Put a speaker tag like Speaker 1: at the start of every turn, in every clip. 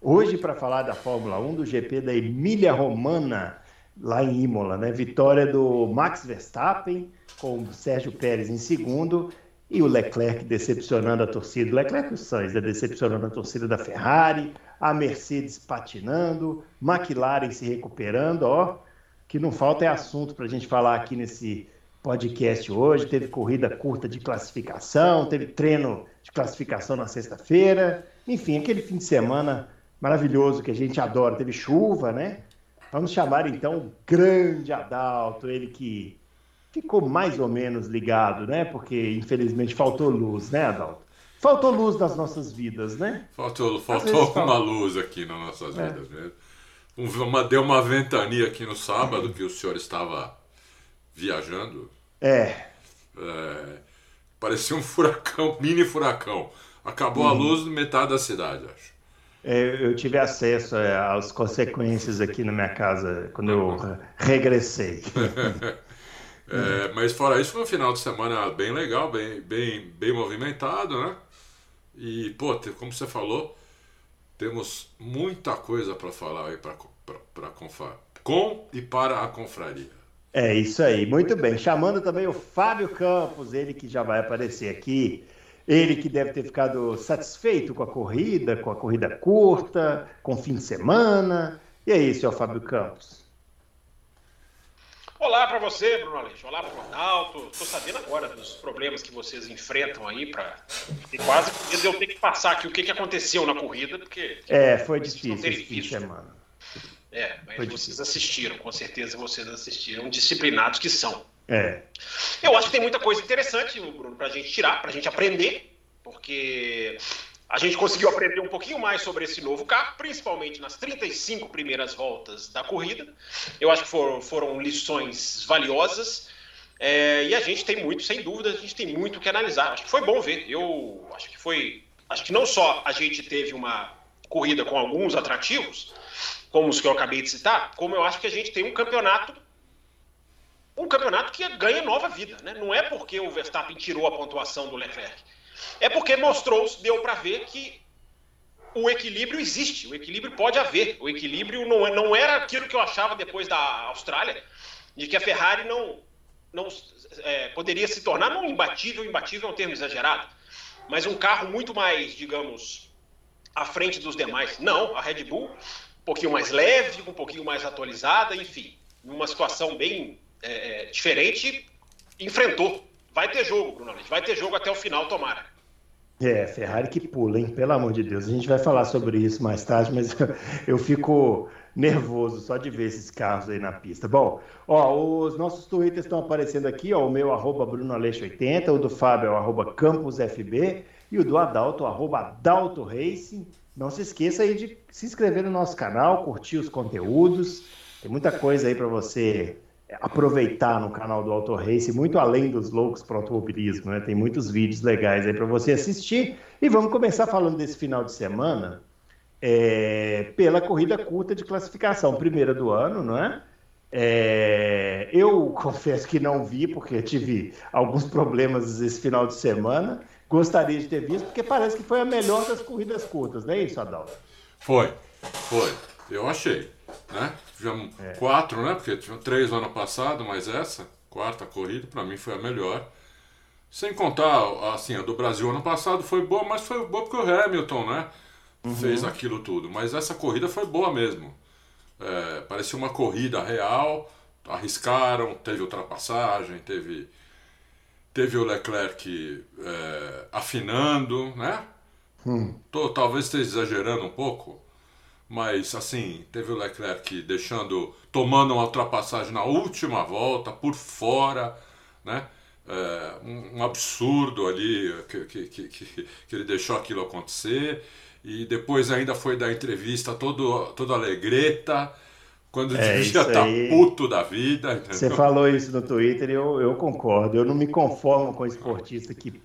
Speaker 1: Hoje para falar da Fórmula 1 do GP da Emília Romana, lá em Imola, né? Vitória do Max Verstappen com o Sérgio Pérez em segundo e o Leclerc decepcionando a torcida. O Leclerc e o Sainz né? decepcionando a torcida da Ferrari, a Mercedes patinando, McLaren se recuperando, ó que não falta é assunto para a gente falar aqui nesse podcast hoje. Teve corrida curta de classificação, teve treino de classificação na sexta-feira. Enfim, aquele fim de semana maravilhoso que a gente adora. Teve chuva, né? Vamos chamar então o grande Adalto, ele que ficou mais ou menos ligado, né? Porque infelizmente faltou luz, né, Adalto? Faltou luz nas nossas vidas, né?
Speaker 2: Faltou, faltou uma luz aqui nas nossas é. vidas mesmo. Uma, deu uma ventania aqui no sábado que o senhor estava viajando.
Speaker 1: É.
Speaker 2: é parecia um furacão, mini furacão. Acabou uhum. a luz de metade da cidade, acho.
Speaker 1: É, eu tive acesso é, às consequências aqui na minha casa quando eu regressei.
Speaker 2: é, mas fora isso, foi um final de semana bem legal, bem, bem, bem movimentado, né? E, pô, como você falou, temos muita coisa para falar aí para com e para a confraria.
Speaker 1: É isso aí, muito bem. Chamando também o Fábio Campos, ele que já vai aparecer aqui. Ele que deve ter ficado satisfeito com a corrida, com a corrida curta, com o fim de semana. E aí, senhor Fábio Campos?
Speaker 3: Olá para você, Bruno Aleixo. Olá para o Ronaldo. Estou sabendo agora dos problemas que vocês enfrentam aí para quase eu ter que passar aqui o que, que aconteceu na corrida, porque
Speaker 1: é foi difícil esse fim de semana.
Speaker 3: É, mas foi vocês difícil. assistiram, com certeza vocês assistiram, disciplinados que são.
Speaker 1: É.
Speaker 3: Eu acho que tem muita coisa interessante, Bruno, para a gente tirar, para a gente aprender, porque a gente conseguiu aprender um pouquinho mais sobre esse novo carro, principalmente nas 35 primeiras voltas da corrida. Eu acho que foram, foram lições valiosas. É, e a gente tem muito, sem dúvida, a gente tem muito que analisar. Acho que foi bom ver. Eu acho que foi. Acho que não só a gente teve uma corrida com alguns atrativos, como os que eu acabei de citar, como eu acho que a gente tem um campeonato. Um campeonato que ganha nova vida. Né? Não é porque o Verstappen tirou a pontuação do Leclerc é porque mostrou, deu para ver que o equilíbrio existe, o equilíbrio pode haver. O equilíbrio não, é, não era aquilo que eu achava depois da Austrália, de que a Ferrari não, não é, poderia se tornar não imbatível, imbatível é um termo exagerado, mas um carro muito mais, digamos, à frente dos demais. Não, a Red Bull, um pouquinho mais leve, um pouquinho mais atualizada, enfim, numa situação bem é, é diferente, enfrentou. Vai ter jogo, Bruno, vai ter jogo até o final, tomara.
Speaker 1: É, Ferrari que pula, hein? Pelo amor de Deus. A gente vai falar sobre isso mais tarde, mas eu fico nervoso só de ver esses carros aí na pista. Bom, ó, os nossos twitters estão aparecendo aqui, ó, o meu arroba BrunoAleixo80, o do Fábio arroba CampusFB e o do Adalto, arroba Adalto Racing. Não se esqueça aí de se inscrever no nosso canal, curtir os conteúdos. Tem muita coisa aí para você aproveitar no canal do Auto Race, muito além dos loucos para automobilismo, né? Tem muitos vídeos legais aí para você assistir. E vamos começar falando desse final de semana é, pela corrida curta de classificação, primeira do ano, não é? é? Eu confesso que não vi, porque tive alguns problemas esse final de semana. Gostaria de ter visto, porque parece que foi a melhor das corridas curtas, não é isso, Adalto?
Speaker 2: Foi, foi. Eu achei, né? Tivemos é. quatro, né? Porque tinha três no ano passado, mas essa, quarta corrida, para mim foi a melhor. Sem contar, assim, a do Brasil ano passado foi boa, mas foi boa porque o Hamilton, né? Uhum. Fez aquilo tudo. Mas essa corrida foi boa mesmo. É, parecia uma corrida real, arriscaram, teve ultrapassagem, teve, teve o Leclerc é, afinando, né? Hum. Tô, talvez esteja exagerando um pouco, mas assim, teve o Leclerc deixando, tomando uma ultrapassagem na última volta, por fora, né? É, um, um, absurdo ali que, que, que, que, ele deixou aquilo acontecer. e depois ainda foi dar entrevista todo, todo alegreta, quando
Speaker 1: É,
Speaker 2: devia estar
Speaker 1: aí.
Speaker 2: puto da vida. entendeu?
Speaker 1: Você falou isso no Twitter e eu, eu concordo. Eu não me conformo com esportista que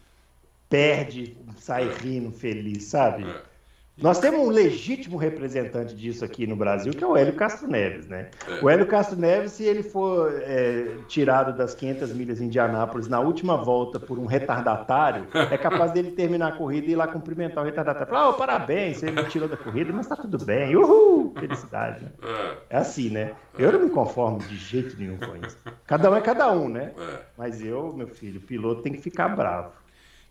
Speaker 1: perde, sai rindo, feliz, sabe?
Speaker 2: É.
Speaker 1: Nós temos um legítimo representante disso aqui no Brasil, que é o Hélio Castro Neves, né?
Speaker 2: É.
Speaker 1: O Hélio Castro Neves, se ele for é, tirado das 500 milhas em Indianápolis na última volta por um retardatário, é capaz dele terminar a corrida e ir lá cumprimentar o retardatário. Falar, oh, parabéns, você me tirou da corrida, mas tá tudo bem. Uhul! Felicidade. né?
Speaker 2: É,
Speaker 1: É assim, né? Eu não me conformo de jeito nenhum com isso. Cada um é cada um, né?
Speaker 2: é.
Speaker 1: Mas eu, meu filho, o piloto tem que ficar bravo.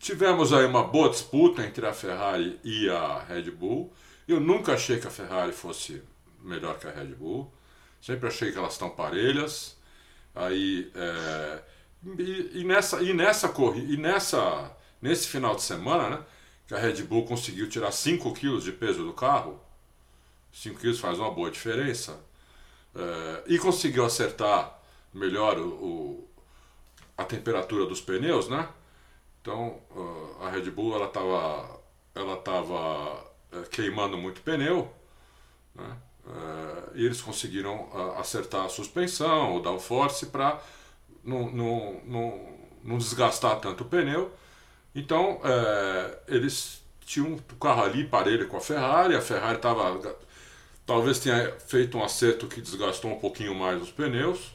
Speaker 2: Tivemos aí uma boa disputa entre a Ferrari e a Red Bull. Eu nunca achei que a Ferrari fosse melhor que a Red Bull. Sempre achei que elas estão parelhas. Aí, é, e, e nessa e nessa corrida e nessa nesse final de semana, né, que a Red Bull conseguiu tirar 5 quilos de peso do carro. 5 quilos faz uma boa diferença. É, e conseguiu acertar melhor o, o- a temperatura dos pneus, né? Então uh, a Red Bull ela estava ela tava, eh, queimando muito pneu, né? Eh, e eles conseguiram ah, acertar a suspensão, o downforce para não desgastar tanto o pneu. Então eh, eles tinham o carro ali parelho com a Ferrari, a Ferrari estava talvez tenha feito um acerto que desgastou um pouquinho mais os pneus.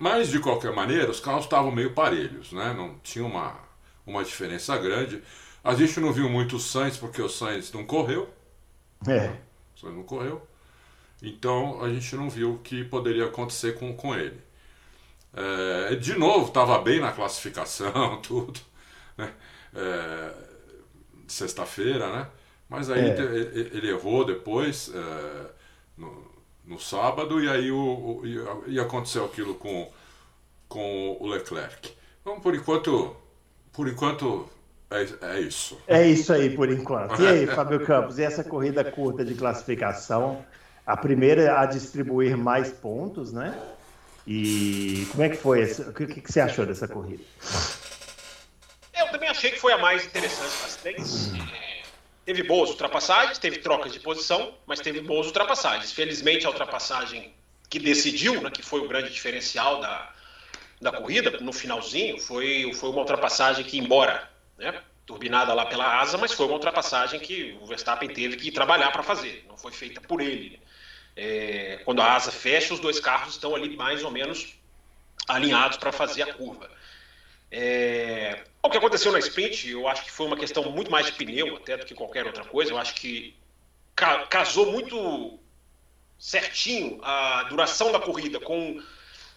Speaker 2: Mas, de qualquer maneira, os carros estavam meio parelhos, né? não tinha uma, uma diferença grande. A gente não viu muito o Sainz, porque o Sainz não correu.
Speaker 1: É.
Speaker 2: O Sainz não correu. Então, a gente não viu o que poderia acontecer com, com ele. É, de novo, estava bem na classificação, tudo. Né? É, Sexta-feira, né? Mas aí
Speaker 1: É.
Speaker 2: ele ele errou depois, é, no, no sábado, e aí o, o- e- e aconteceu aquilo com, com o Leclerc. Então, por enquanto, por enquanto é, é isso.
Speaker 1: É isso aí por enquanto. E aí, Fábio Campos, e essa corrida curta de classificação? A primeira a distribuir mais pontos, né? E como é que foi? essa- O que, que você achou dessa corrida?
Speaker 3: Eu também achei que foi a mais interessante das três. É, Teve boas ultrapassagens, teve trocas de posição, mas teve boas ultrapassagens. Felizmente, a ultrapassagem que decidiu, né, que foi o grande diferencial da, da corrida, no finalzinho, foi, foi uma ultrapassagem que, embora né, turbinada lá pela asa, mas foi uma ultrapassagem que o Verstappen teve que trabalhar para fazer, não foi feita por ele. É, quando a asa fecha, os dois carros estão ali mais ou menos alinhados para fazer a curva. É, o que aconteceu na sprint, eu acho que foi uma questão muito mais de pneu até do que qualquer outra coisa. Eu acho que ca- casou muito certinho a duração da corrida com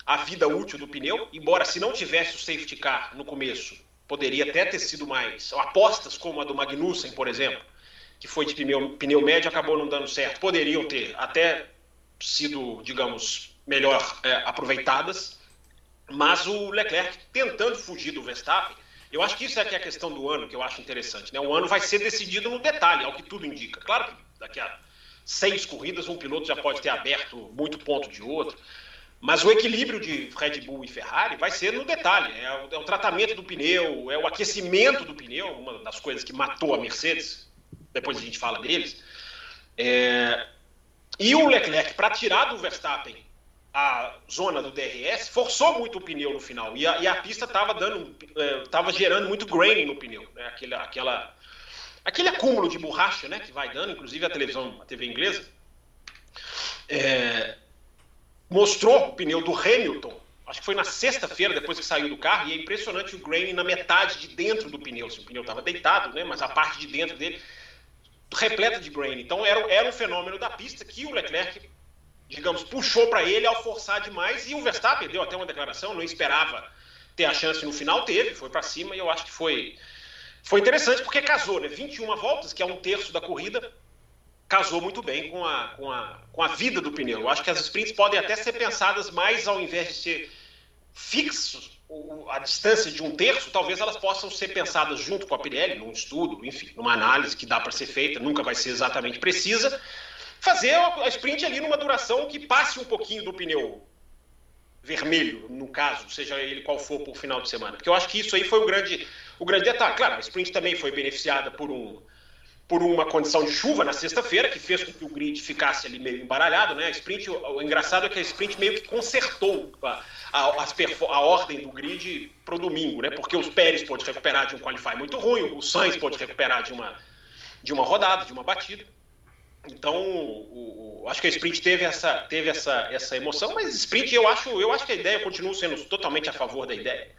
Speaker 3: a vida útil do pneu. Embora se não tivesse o safety car no começo, poderia até ter sido mais. Apostas como a do Magnussen, por exemplo, que foi de pneu, pneu médio acabou não dando certo, poderiam ter até sido, digamos, melhor é, aproveitadas. Mas o Leclerc tentando fugir do Verstappen, eu acho que isso é que é a questão do ano que eu acho interessante. Né? O ano vai ser decidido no detalhe, ao que tudo indica. Claro que daqui a seis corridas um piloto já pode ter aberto muito ponto de outro. Mas o equilíbrio de Red Bull e Ferrari vai ser no detalhe. É o, é o tratamento do pneu, é o aquecimento do pneu, uma das coisas que matou a Mercedes. Depois a gente fala deles. É, e o Leclerc, para tirar do Verstappen a zona do DRS, forçou muito o pneu no final. E a, e a pista estava dando, estava gerando muito graining no pneu, né? Aquele, aquela, aquele acúmulo de borracha, né? Que vai dando, inclusive a televisão, a TV inglesa, é, mostrou o pneu do Hamilton. Acho que foi na sexta-feira, depois que saiu do carro, e é impressionante o graining na metade de dentro do pneu. Se o pneu estava deitado, né? Mas a parte de dentro dele repleta de graining. Então era, era um fenômeno da pista que o Leclerc digamos, puxou para ele ao forçar demais e o Verstappen deu até uma declaração, não esperava ter a chance no final, teve, foi para cima e eu acho que foi foi interessante porque casou, né? 21 voltas, que é um terço da corrida, casou muito bem com a, com a, com a vida do pneu. Eu acho que as sprints podem até ser pensadas mais ao invés de ser fixos a distância de um terço, talvez elas possam ser pensadas junto com a Pirelli, num estudo, enfim, numa análise que dá para ser feita, nunca vai ser exatamente precisa, fazer a sprint ali numa duração que passe um pouquinho do pneu vermelho, no caso, seja ele qual for por final de semana. Porque eu acho que isso aí foi o grande, o grande detalhe. Claro, a sprint também foi beneficiada por um, por uma condição de chuva na sexta-feira, que fez com que o grid ficasse ali meio embaralhado, né? A sprint, o, o engraçado é que a sprint meio que consertou a, a, a ordem do grid para o domingo, né? Porque os Pérez pôde recuperar de um qualify muito ruim, o Sainz pôde recuperar de uma, de uma rodada, de uma batida. Então, o, o, acho que a sprint teve essa, teve essa, essa emoção, mas sprint eu acho, eu acho que a ideia continua sendo totalmente a favor da ideia.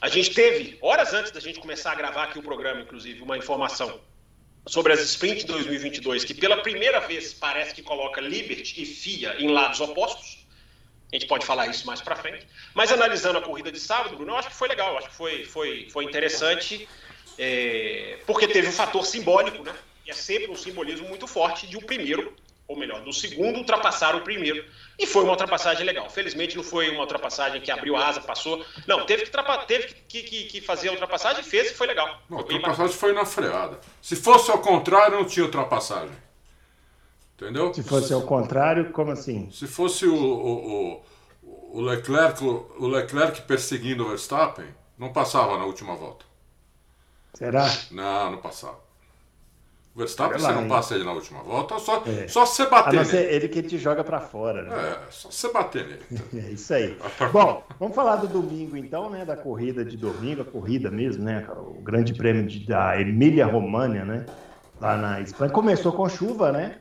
Speaker 3: A gente teve, horas antes da gente começar a gravar aqui o programa, inclusive, uma informação sobre as sprint 2022, que pela primeira vez parece que coloca Liberty e FIA em lados opostos. A gente pode falar isso mais para frente. Mas analisando a corrida de sábado, Bruno, eu acho que foi legal, acho que foi, foi, foi interessante, é, porque teve um fator simbólico, né? E é sempre um simbolismo muito forte de um primeiro, ou melhor, do segundo ultrapassar o primeiro. E foi uma ultrapassagem legal. Felizmente não foi uma ultrapassagem que abriu a asa, passou. Não, teve que, teve que, que, que fazer a ultrapassagem, fez e foi legal.
Speaker 2: Não, a ultrapassagem foi na freada. Se fosse ao contrário, não tinha ultrapassagem. Entendeu?
Speaker 1: Se fosse ao contrário, como assim?
Speaker 2: Se fosse o, o, o, Leclerc, o Leclerc perseguindo o Verstappen, não passava na última volta.
Speaker 1: Será?
Speaker 2: Não, não passava. Verstappen, lá, você não hein? passa ele na última volta, só, é. só você bater
Speaker 1: nele. Ser ele que te joga para fora, né?
Speaker 2: É, só você bater nele.
Speaker 1: é isso aí. Bom, vamos falar do domingo então, né? Da corrida de domingo, a corrida mesmo, né? O grande prêmio de, da Emília România, né? Lá na Espanha. Começou com chuva, né?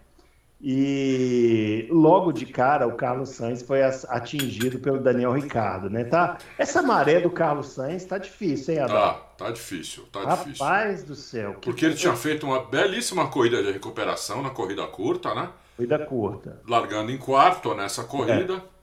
Speaker 1: E logo de cara o Carlos Sainz foi atingido pelo Daniel Ricardo, né? Tá, essa maré do Carlos Sainz tá difícil, hein,
Speaker 2: Adão? Tá, tá difícil, tá
Speaker 1: Rapaz
Speaker 2: difícil.
Speaker 1: Rapaz do céu.
Speaker 2: Porque ele tinha feito uma belíssima corrida de recuperação na corrida curta, né?
Speaker 1: Corrida curta.
Speaker 2: Largando em quarto nessa corrida. É.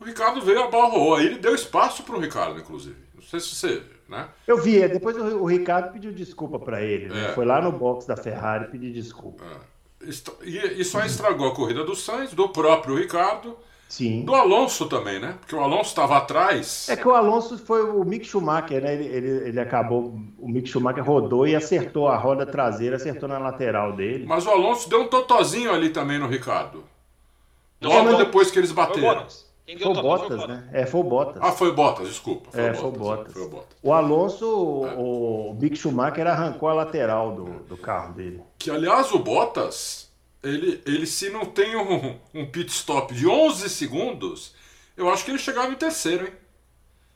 Speaker 2: O Ricardo veio, abalroou. Aí ele deu espaço para o Ricardo, inclusive. Não sei se você. Né?
Speaker 1: Eu vi, depois o, Ricardo pediu desculpa para ele. Né? É. Foi lá no box da Ferrari pedir desculpa. É.
Speaker 2: E, só estragou a corrida do Sainz, do próprio Ricardo.
Speaker 1: Sim.
Speaker 2: Do Alonso também, né? Porque o Alonso estava atrás.
Speaker 1: É que o Alonso foi o Mick Schumacher, né? Ele, ele, ele, acabou. O Mick Schumacher rodou e acertou a roda traseira, acertou na lateral dele.
Speaker 2: Mas o Alonso deu um totozinho ali também no Ricardo. Logo depois que eles bateram.
Speaker 1: Foi o Bottas, né? É, foi o Bottas.
Speaker 2: Ah, foi o Bottas, desculpa.
Speaker 1: Foi é, o Bottas, foi, o Bottas. foi o Bottas. O Alonso, é. o, Mick Schumacher arrancou a lateral do, do carro dele.
Speaker 2: Que, aliás, o Bottas, ele, ele se não tem um, um pit stop de 11 segundos, eu acho que ele chegava em terceiro, hein?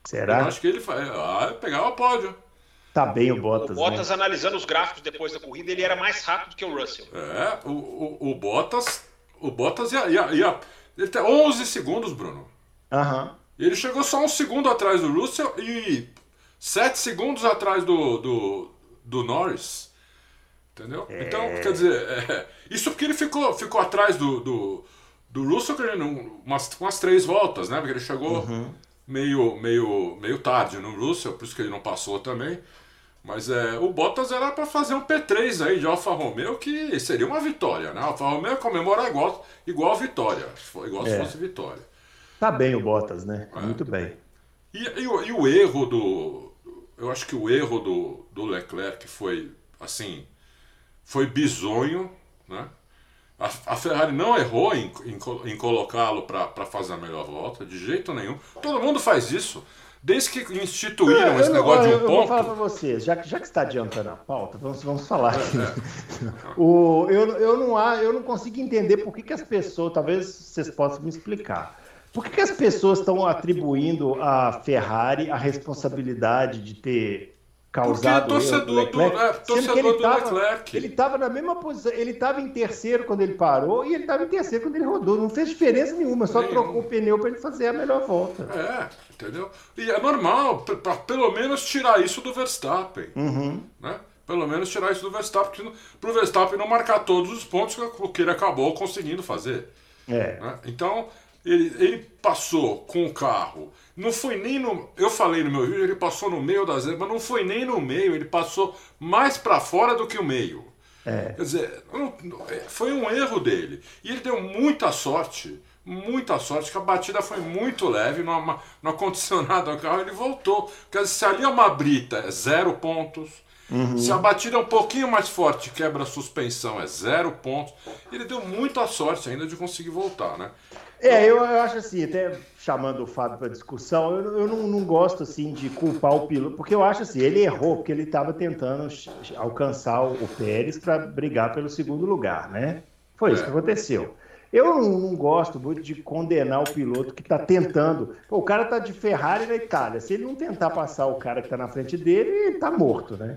Speaker 1: Será?
Speaker 2: Eu acho que ele ah, pegava o pódio.
Speaker 1: Tá bem o Bottas. O
Speaker 3: Bottas,
Speaker 1: né?
Speaker 3: analisando os gráficos depois da corrida, ele era mais rápido que o Russell.
Speaker 2: É, o, o, o Bottas. O Bottas ia, ia, ia ele tem 11 segundos, Bruno.
Speaker 1: Aham. Uhum.
Speaker 2: Ele chegou só um segundo atrás do Russell e 7 segundos atrás do, do, do Norris. Entendeu? É... Então, quer dizer, é, isso porque ele ficou, ficou atrás do, do, do Russell umas, umas três voltas, né? Porque ele chegou uhum. meio, meio, meio tarde no Russell, por isso que ele não passou também. Mas é, o Bottas era para fazer um P3 aí de Alfa Romeo, que seria uma vitória, né? Alfa Romeo comemorar igual, igual a vitória, igual é. se fosse vitória.
Speaker 1: Tá bem o Bottas, né? É, Muito bem.
Speaker 2: E, e, e, o erro do. Eu acho que o erro do, do Leclerc foi, assim, foi bizonho, né? A, a Ferrari não errou em, em, em colocá-lo para fazer a melhor volta, de jeito nenhum. Todo mundo faz isso. Desde que instituíram esse negócio de um
Speaker 1: eu
Speaker 2: ponto.
Speaker 1: Eu vou falar para vocês, já, já que está adiantando a pauta, vamos, vamos falar aqui. o, eu, eu, não, eu não consigo entender por que, que as pessoas, talvez vocês possam me explicar. Por que, que as pessoas estão atribuindo à Ferrari a responsabilidade de ter causado
Speaker 2: Porque é torcedor, do, é, torcedor
Speaker 1: ele
Speaker 2: do
Speaker 1: tava,
Speaker 2: Leclerc.
Speaker 1: Ele estava na mesma posição, ele estava em terceiro quando ele parou e ele estava em terceiro quando ele rodou. Não fez diferença nenhuma, só trocou o pneu para ele fazer a melhor volta.
Speaker 2: É, entendeu? E é normal, para pelo menos tirar isso do Verstappen.
Speaker 1: Uhum.
Speaker 2: Né? Pelo menos tirar isso do Verstappen, para o Verstappen não marcar todos os pontos que ele acabou conseguindo fazer.
Speaker 1: É.
Speaker 2: Né? Então, ele, ele passou com o carro não foi nem no. Eu falei no meu vídeo, ele passou no meio das mas não foi nem no meio, ele passou mais para fora do que o meio.
Speaker 1: É.
Speaker 2: Quer dizer, é, foi um erro dele. E ele deu muita sorte, muita sorte, que a batida foi muito leve, no, no acondicionado do carro, ele voltou. Quer dizer, se ali é uma brita, é zero pontos. Uhum. Se a batida é um pouquinho mais forte, quebra a suspensão, é zero pontos. Ele deu muita sorte ainda de conseguir voltar, né?
Speaker 1: É, eu, eu acho assim, até chamando o Fábio para discussão, eu, eu não, não, gosto assim de culpar o piloto, porque eu acho assim, ele errou porque ele estava tentando alcançar o Pérez para brigar pelo segundo lugar, né? Foi isso é. que aconteceu. Eu não, não, gosto muito de condenar o piloto que está tentando. Pô, o cara está de Ferrari na Itália. Se ele não tentar passar o cara que está na frente dele, ele está morto, né?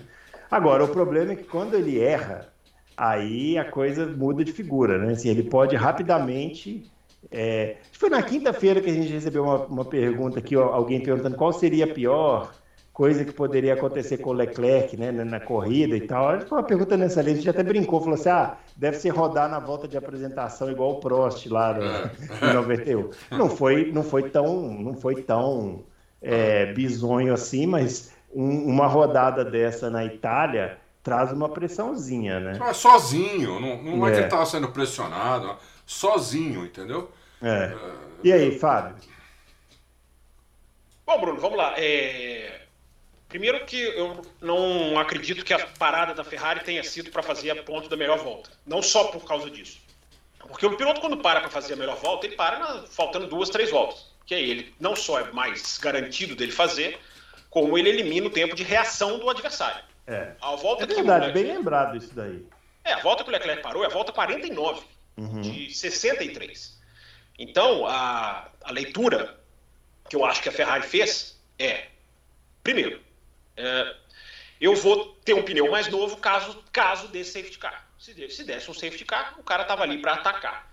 Speaker 1: Agora, o problema é que quando ele erra, aí a coisa muda de figura, né? Assim, ele pode rapidamente é, foi na quinta-feira que a gente recebeu uma, uma pergunta aqui, alguém perguntando qual seria a pior coisa que poderia acontecer com o Leclerc né, na, corrida e tal. Foi uma pergunta nessa linha, a gente até brincou, falou assim: ah, deve ser rodar na volta de apresentação igual o Prost lá no, é. em 91. Não foi, não foi tão, não foi tão é, bizonho assim, mas um, uma rodada dessa na Itália traz uma pressãozinha, né?
Speaker 2: Ah, sozinho, não, não é, é que ele estava sendo pressionado sozinho, entendeu?
Speaker 1: É. é. E aí, Fábio?
Speaker 3: Bom, Bruno, vamos lá. É... Primeiro que eu não acredito que a parada da Ferrari tenha sido para fazer a ponto da melhor volta. Não só por causa disso. Porque o piloto, quando para para fazer a melhor volta, ele para na... faltando duas, três voltas. Que aí ele não só é mais garantido dele fazer, como ele elimina o tempo de reação do adversário.
Speaker 1: É, a volta é verdade, Leclerc... bem lembrado isso daí.
Speaker 3: É, a volta que o Leclerc parou é a volta 49 uhum. de 63. Então, a, a leitura que eu acho que a Ferrari fez é: primeiro, é, eu vou ter um pneu mais novo caso, caso desse safety car. Se, se desse um safety car, o cara estava ali para atacar.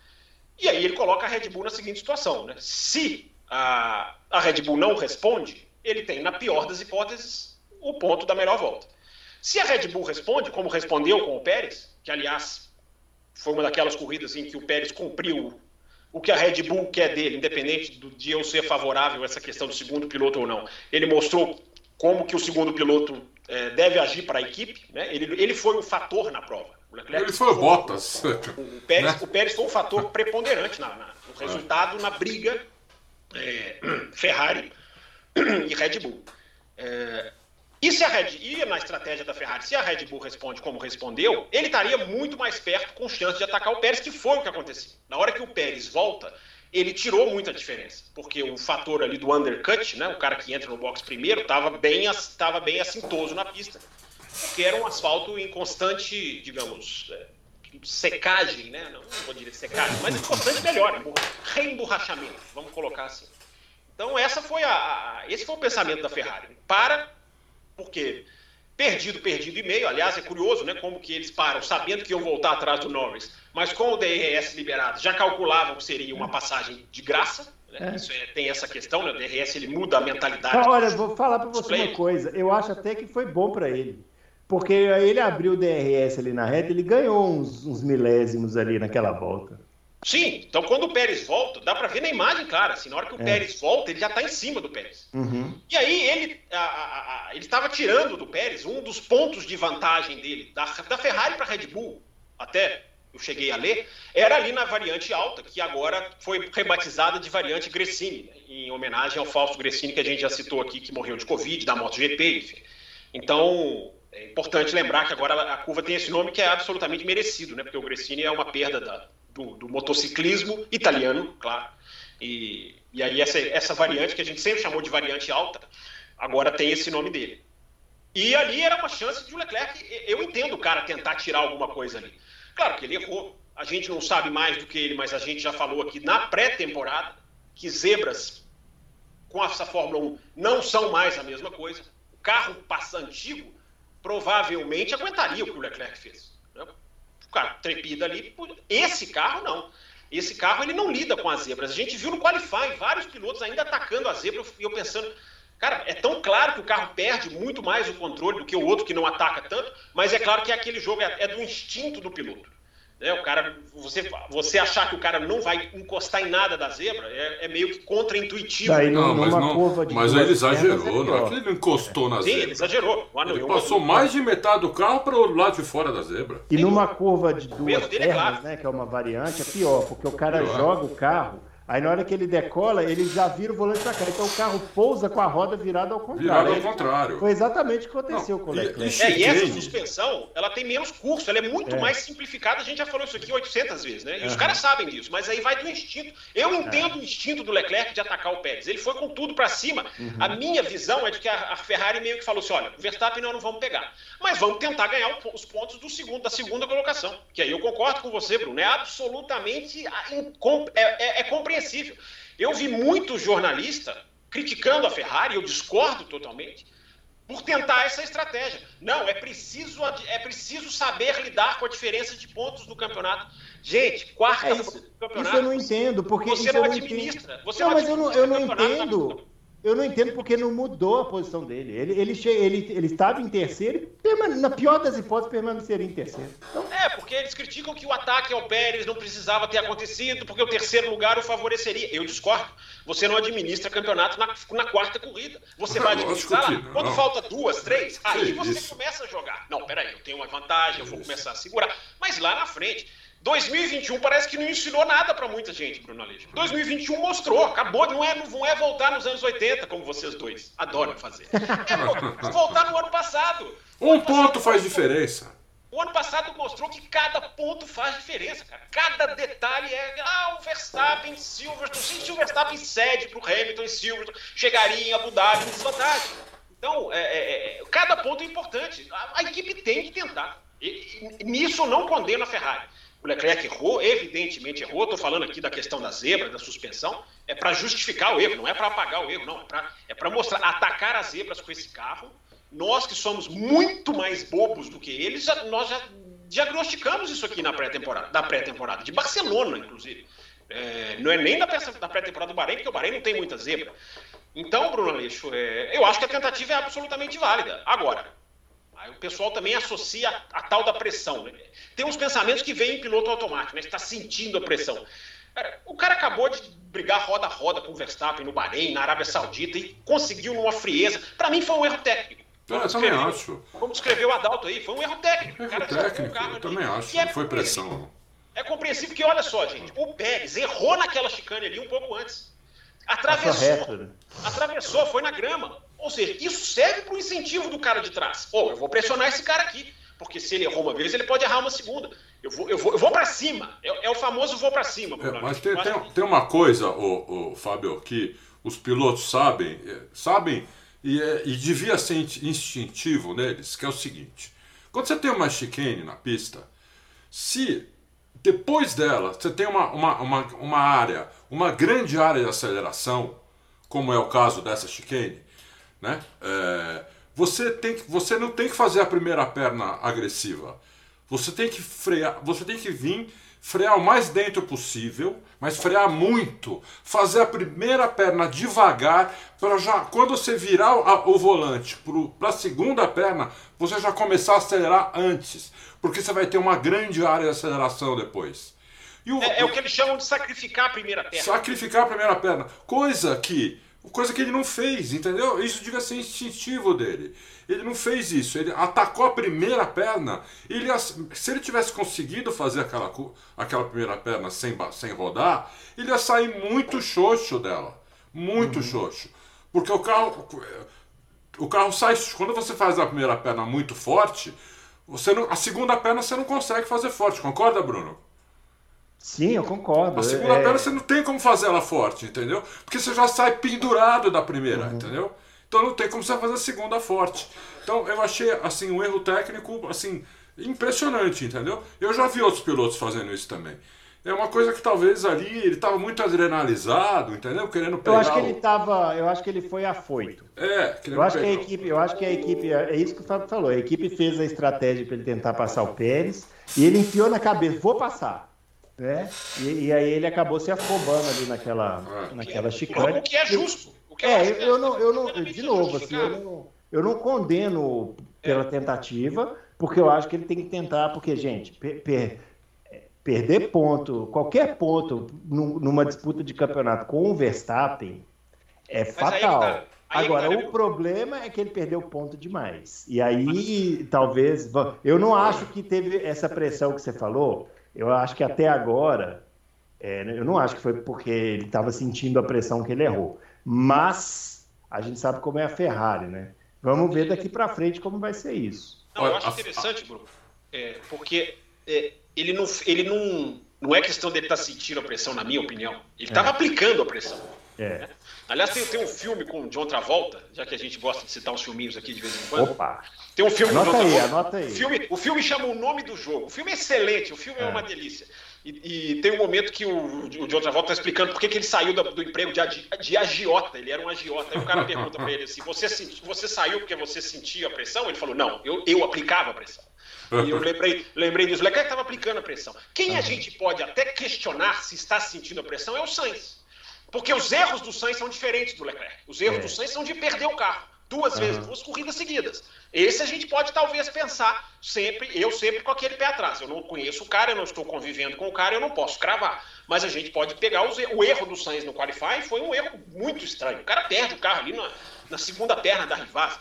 Speaker 3: E aí ele coloca a Red Bull na seguinte situação: né? se a, a Red Bull não responde, ele tem, na pior das hipóteses, o ponto da melhor volta. Se a Red Bull responde, como respondeu com o Pérez, que aliás foi uma daquelas corridas em que o Pérez cumpriu o que a Red Bull quer dele, independente de eu ser favorável a essa questão do segundo piloto ou não. Ele mostrou como que o segundo piloto é, deve agir para a equipe. Né? Ele, ele foi o fator na prova.
Speaker 2: Ele foi o Bottas.
Speaker 3: O, o, Pérez, né? o Pérez foi um fator preponderante na, na, no resultado, na briga é, Ferrari e Red Bull. É, e se a Red e na estratégia da Ferrari, se a Red Bull responde como respondeu, ele estaria muito mais perto com chance de atacar o Pérez, que foi o que aconteceu. Na hora que o Pérez volta, ele tirou muita diferença, porque o fator ali do undercut, né, o cara que entra no box primeiro, estava bem, tava bem assintoso na pista, porque era um asfalto em constante, digamos, é, secagem, né? Não, não vou dizer secagem, mas em constante melhora, reemborrachamento, vamos colocar assim. Então essa foi a, a, esse foi o pensamento da Ferrari. Para porque perdido, perdido e meio. Aliás, é curioso, né, como que eles param, sabendo que iam voltar atrás do Norris, mas com o DRS liberado, já calculavam que seria uma passagem de graça. Né? É. Isso é, tem essa questão, né? O DRS ele muda a mentalidade.
Speaker 1: Então, olha, vou falar para você uma coisa. Eu acho até que foi bom para ele. Porque ele abriu o DRS ali na reta, ele ganhou uns, uns milésimos ali naquela volta.
Speaker 3: Sim, então quando o Pérez volta, dá para ver na imagem, claro, assim, na hora que o é. Pérez volta, ele já está em cima do Pérez.
Speaker 1: Uhum.
Speaker 3: E aí ele a, a, ele estava tirando do Pérez um dos pontos de vantagem dele, da, da Ferrari para a Red Bull, até eu cheguei a ler, era ali na variante alta, que agora foi rebatizada de variante Gresini, em homenagem ao Fausto Gresini, que a gente já citou aqui, que morreu de Covid, da MotoGP, enfim. Então, é importante lembrar que agora a curva tem esse nome que é absolutamente merecido, né? Porque o Gresini é uma perda da, do, do motociclismo italiano, claro. E, e aí essa, essa variante que a gente sempre chamou de variante alta, agora tem esse nome dele. E ali era uma chance de o Leclerc, eu entendo o cara tentar tirar alguma coisa ali. Claro que ele errou, a gente não sabe mais do que ele, mas a gente já falou aqui na pré-temporada que zebras com essa Fórmula 1 não são mais a mesma coisa. O carro passa antigo provavelmente aguentaria o que o Leclerc fez. Né? Trepida ali. Esse carro não. Esse carro ele não lida com as zebras. A gente viu no qualifying vários pilotos ainda atacando a zebra e eu pensando, cara, é tão claro que o carro perde muito mais o controle do que o outro que não ataca tanto, mas é claro que aquele jogo é, é do instinto do piloto. Né? O cara, você, você achar que o cara não vai encostar em nada da zebra é, é meio que contra-intuitivo.
Speaker 2: Não, mas, não, mas aí ele exagerou, é não é que ele não encostou na
Speaker 3: Sim,
Speaker 2: zebra.
Speaker 3: ele exagerou.
Speaker 2: ele passou mais de metade do carro para o lado de fora da zebra.
Speaker 1: E numa curva de duas é pernas, é claro. né, que é uma variante, é pior, porque o cara pior. joga o carro Aí na hora que ele decola, ele já vira o volante para cá. Então o carro pousa com a roda virada ao contrário.
Speaker 2: Virada ao contrário.
Speaker 1: Foi exatamente o que aconteceu não, com o Leclerc.
Speaker 3: E, é, e essa suspensão, ela tem menos curso, ela é muito é. mais simplificada. A gente já falou isso aqui 800 vezes, né? E uhum. os caras sabem disso, mas aí vai do instinto. Eu é. entendo é. o instinto do Leclerc de atacar o Pérez. Ele foi com tudo para cima. Uhum. A minha visão é de que a, a, Ferrari meio que falou assim: olha, o Verstappen nós não vamos pegar. Mas vamos tentar ganhar os pontos do segundo, da segunda colocação. Que aí eu concordo com você, Bruno. É absolutamente é, é, é compreensível. Eu vi muito jornalista criticando a Ferrari, eu discordo totalmente, por tentar essa estratégia. Não, é preciso, é preciso saber lidar com a diferença de pontos do campeonato. Gente, quarta é
Speaker 1: isso, campeonato. Isso eu não entendo, porque
Speaker 3: você
Speaker 1: não
Speaker 3: administra. Você
Speaker 1: não, não mas eu não, eu não entendo. Eu não entendo porque não mudou a posição dele. Ele, ele, che... ele, ele estava em terceiro e, na pior das hipóteses, permaneceria em terceiro.
Speaker 3: Então... É, porque eles criticam que o ataque ao Pérez não precisava ter acontecido, porque o terceiro lugar o favoreceria. Eu discordo. Você não administra campeonato na, na quarta corrida. Você vai administrar lá. Quando falta duas, três, aí você começa a jogar. Não, peraí, eu tenho uma vantagem, eu vou começar a segurar. Mas lá na frente. 2021 parece que não ensinou nada para muita gente, Bruno Aleixo. 2021 mostrou, acabou, não é, não é voltar nos anos 80, como vocês dois adoram fazer. É voltar no ano passado.
Speaker 2: Um ano ponto passado, faz diferença.
Speaker 3: O ano passado mostrou que cada ponto faz diferença, cara. Cada detalhe é. Ah, o Verstappen, Silverstone. Se o Verstappen cede para o Hamilton e Silverstone, chegaria em Abu Dhabi em desvantagem. Então, é, é, é, cada ponto é importante. A, a equipe tem que tentar. E, e, nisso eu não condeno a Ferrari. O Leclerc errou, evidentemente errou. Estou falando aqui da questão da zebra, da suspensão. É para justificar o erro, não é para apagar o erro, não. É para é mostrar, atacar as zebras com esse carro. Nós que somos muito mais bobos do que eles, nós já diagnosticamos isso aqui na pré-temporada, da pré-temporada, de Barcelona, inclusive. É, não é nem da pré-temporada do Bahrein, porque o Bahrein não tem muita zebra. Então, Bruno Aleixo, é, eu acho que a tentativa é absolutamente válida. Agora, Aí o pessoal também associa a, a tal da pressão. Né? Tem uns pensamentos que vêm em piloto automático, né? está sentindo a pressão. Cara, o cara acabou de brigar roda a roda com o Verstappen no Bahrein, na Arábia Saudita, e conseguiu numa frieza. Para mim foi um erro técnico.
Speaker 2: Eu também acho.
Speaker 3: Como escreveu o Adalto aí, foi um erro técnico.
Speaker 2: Erro cara, técnico, eu também acho. É foi pressão.
Speaker 3: É compreensível que, olha só, gente, o Pérez errou naquela chicane ali um pouco antes. Atravessou. Né? Atravessou, foi na grama. Ou seja, isso serve para o incentivo do cara de trás. Ou oh, eu vou pressionar esse cara aqui, porque se ele errou uma vez, ele pode errar uma segunda. Eu vou, eu vou, eu vou para cima. É, é, o famoso vou para cima.
Speaker 2: É, mas tem, tem, tem, uma coisa, o, o, Fábio, que os pilotos sabem, é, sabem e, é, e devia ser instintivo neles, que é o seguinte: quando você tem uma chicane na pista, se depois dela você tem uma, uma, uma, uma área, uma grande área de aceleração, como é o caso dessa chicane, né? É, você, tem, você não tem que fazer a primeira perna agressiva. Você tem que frear, você tem que vir frear o mais dentro possível, mas frear muito, fazer a primeira perna devagar para já quando você virar o, o volante para a segunda perna, você já começar a acelerar antes, porque você vai ter uma grande área de aceleração depois.
Speaker 3: O, é, é, o que eles chamam de sacrificar a primeira perna.
Speaker 2: Sacrificar a primeira perna, coisa que Coisa que ele não fez, entendeu? Isso devia ser instintivo dele. Ele não fez isso. Ele atacou a primeira perna. Ele, se ele tivesse conseguido fazer aquela, aquela primeira perna sem, sem rodar, ele ia sair muito xoxo dela. Muito uhum. xoxo. Porque o carro. O carro sai. Quando você faz a primeira perna muito forte, você não, a segunda perna você não consegue fazer forte. Concorda, Bruno?
Speaker 1: Sim, eu concordo.
Speaker 2: A segunda é... perna você não tem como fazer ela forte, entendeu? Porque você já sai pendurado da primeira, uhum. entendeu? Então não tem como você fazer a segunda forte. Então eu achei assim um erro técnico assim impressionante, entendeu? Eu já vi outros pilotos fazendo isso também. É uma coisa que talvez ali ele estava muito adrenalizado, entendeu? Querendo pegar.
Speaker 1: Eu acho que ele estava, eu acho que ele foi afoito.
Speaker 2: É,
Speaker 1: eu acho pegar. que a equipe, eu acho que a equipe, é isso que o Fábio falou. A equipe fez a estratégia para ele tentar passar o Pérez e ele enfiou na cabeça, vou passar né? E, e, aí ele acabou se afobando ali naquela, ah. naquela chicane.
Speaker 3: O que é justo. Que
Speaker 1: é, é eu, eu, não, eu não, de novo, assim, eu não, eu não condeno pela tentativa, porque eu acho que ele tem que tentar, porque, gente, per, per, perder ponto, qualquer ponto numa disputa de campeonato com o Verstappen é fatal. Tá. Agora, tá, o problema é que ele perdeu ponto demais. E aí, talvez. Eu não acho que teve essa pressão que você falou eu acho que até agora É, eu não acho que foi porque ele estava sentindo a pressão que ele errou. Mas a gente sabe como é a Ferrari, né? Vamos ver daqui para frente como vai ser isso.
Speaker 3: Não, eu acho interessante, Bruno, é, porque é, ele, não, ele não. Não é questão dele estar tá sentindo a pressão, na minha opinião. Ele estava é. aplicando a pressão. É. Né? Aliás, tem, tem, um filme com o John Travolta, já que a gente gosta de citar uns filminhos aqui de vez em quando.
Speaker 1: Opa!
Speaker 3: Tem um filme
Speaker 1: anota
Speaker 3: com o
Speaker 1: John Travolta. Aí, anota aí.
Speaker 3: O filme, o filme chama O Nome do Jogo. O filme é excelente, o filme é, é uma delícia. E, e, tem um momento que o, o John Travolta está explicando por que, que ele saiu do, do emprego de, de, agiota. Ele era um agiota. Aí o cara pergunta para ele assim: você, você saiu porque você sentia a pressão? Ele falou: não, eu, eu aplicava a pressão. E eu lembrei, lembrei disso. O Leclerc estava aplicando a pressão. Quem a gente pode até questionar se está sentindo a pressão é o Sainz. Porque os erros do Sainz são diferentes do Leclerc. Os erros é. do Sainz são de perder o carro duas uhum. vezes, duas corridas seguidas. Esse a gente pode talvez pensar sempre, eu sempre com aquele pé atrás. Eu não conheço o cara, eu não estou convivendo com o cara, eu não posso cravar. Mas a gente pode pegar os, o erro do Sainz no qualify foi um erro muito estranho. O cara perde o carro ali na, na segunda perna da Rivaz.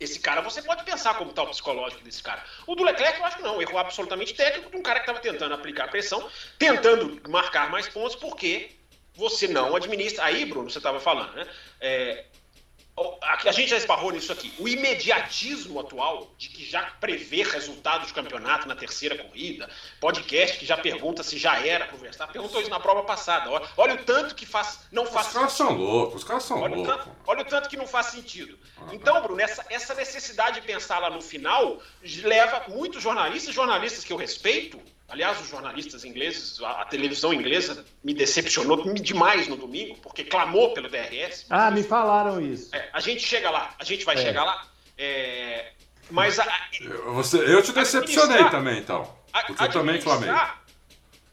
Speaker 3: Esse cara, você pode pensar como está o psicológico desse cara. O do Leclerc, eu acho que não. Erro absolutamente técnico de um cara que estava tentando aplicar pressão, tentando marcar mais pontos, porque você não administra. Aí, Bruno, você estava falando, né? É, a gente já esbarrou nisso aqui. O imediatismo atual de que já prevê resultado de campeonato na terceira corrida, podcast que já pergunta se já era pro Verstappen, perguntou isso na prova passada. Olha, olha o tanto que faz, não faz.
Speaker 2: Os caras são loucos, os caras são
Speaker 3: olha
Speaker 2: loucos.
Speaker 3: O tanto, olha o tanto que não faz sentido. Então, Bruno, essa, essa necessidade de pensar lá no final leva muitos jornalistas, jornalistas que eu respeito, Aliás, os jornalistas ingleses, a, televisão inglesa me decepcionou demais no domingo, porque clamou pelo DRS.
Speaker 1: Ah, me falaram isso.
Speaker 3: É, a gente chega lá, a gente vai é. chegar lá. É, mas a,
Speaker 2: Você, eu te decepcionei também, então. Porque eu também clamei.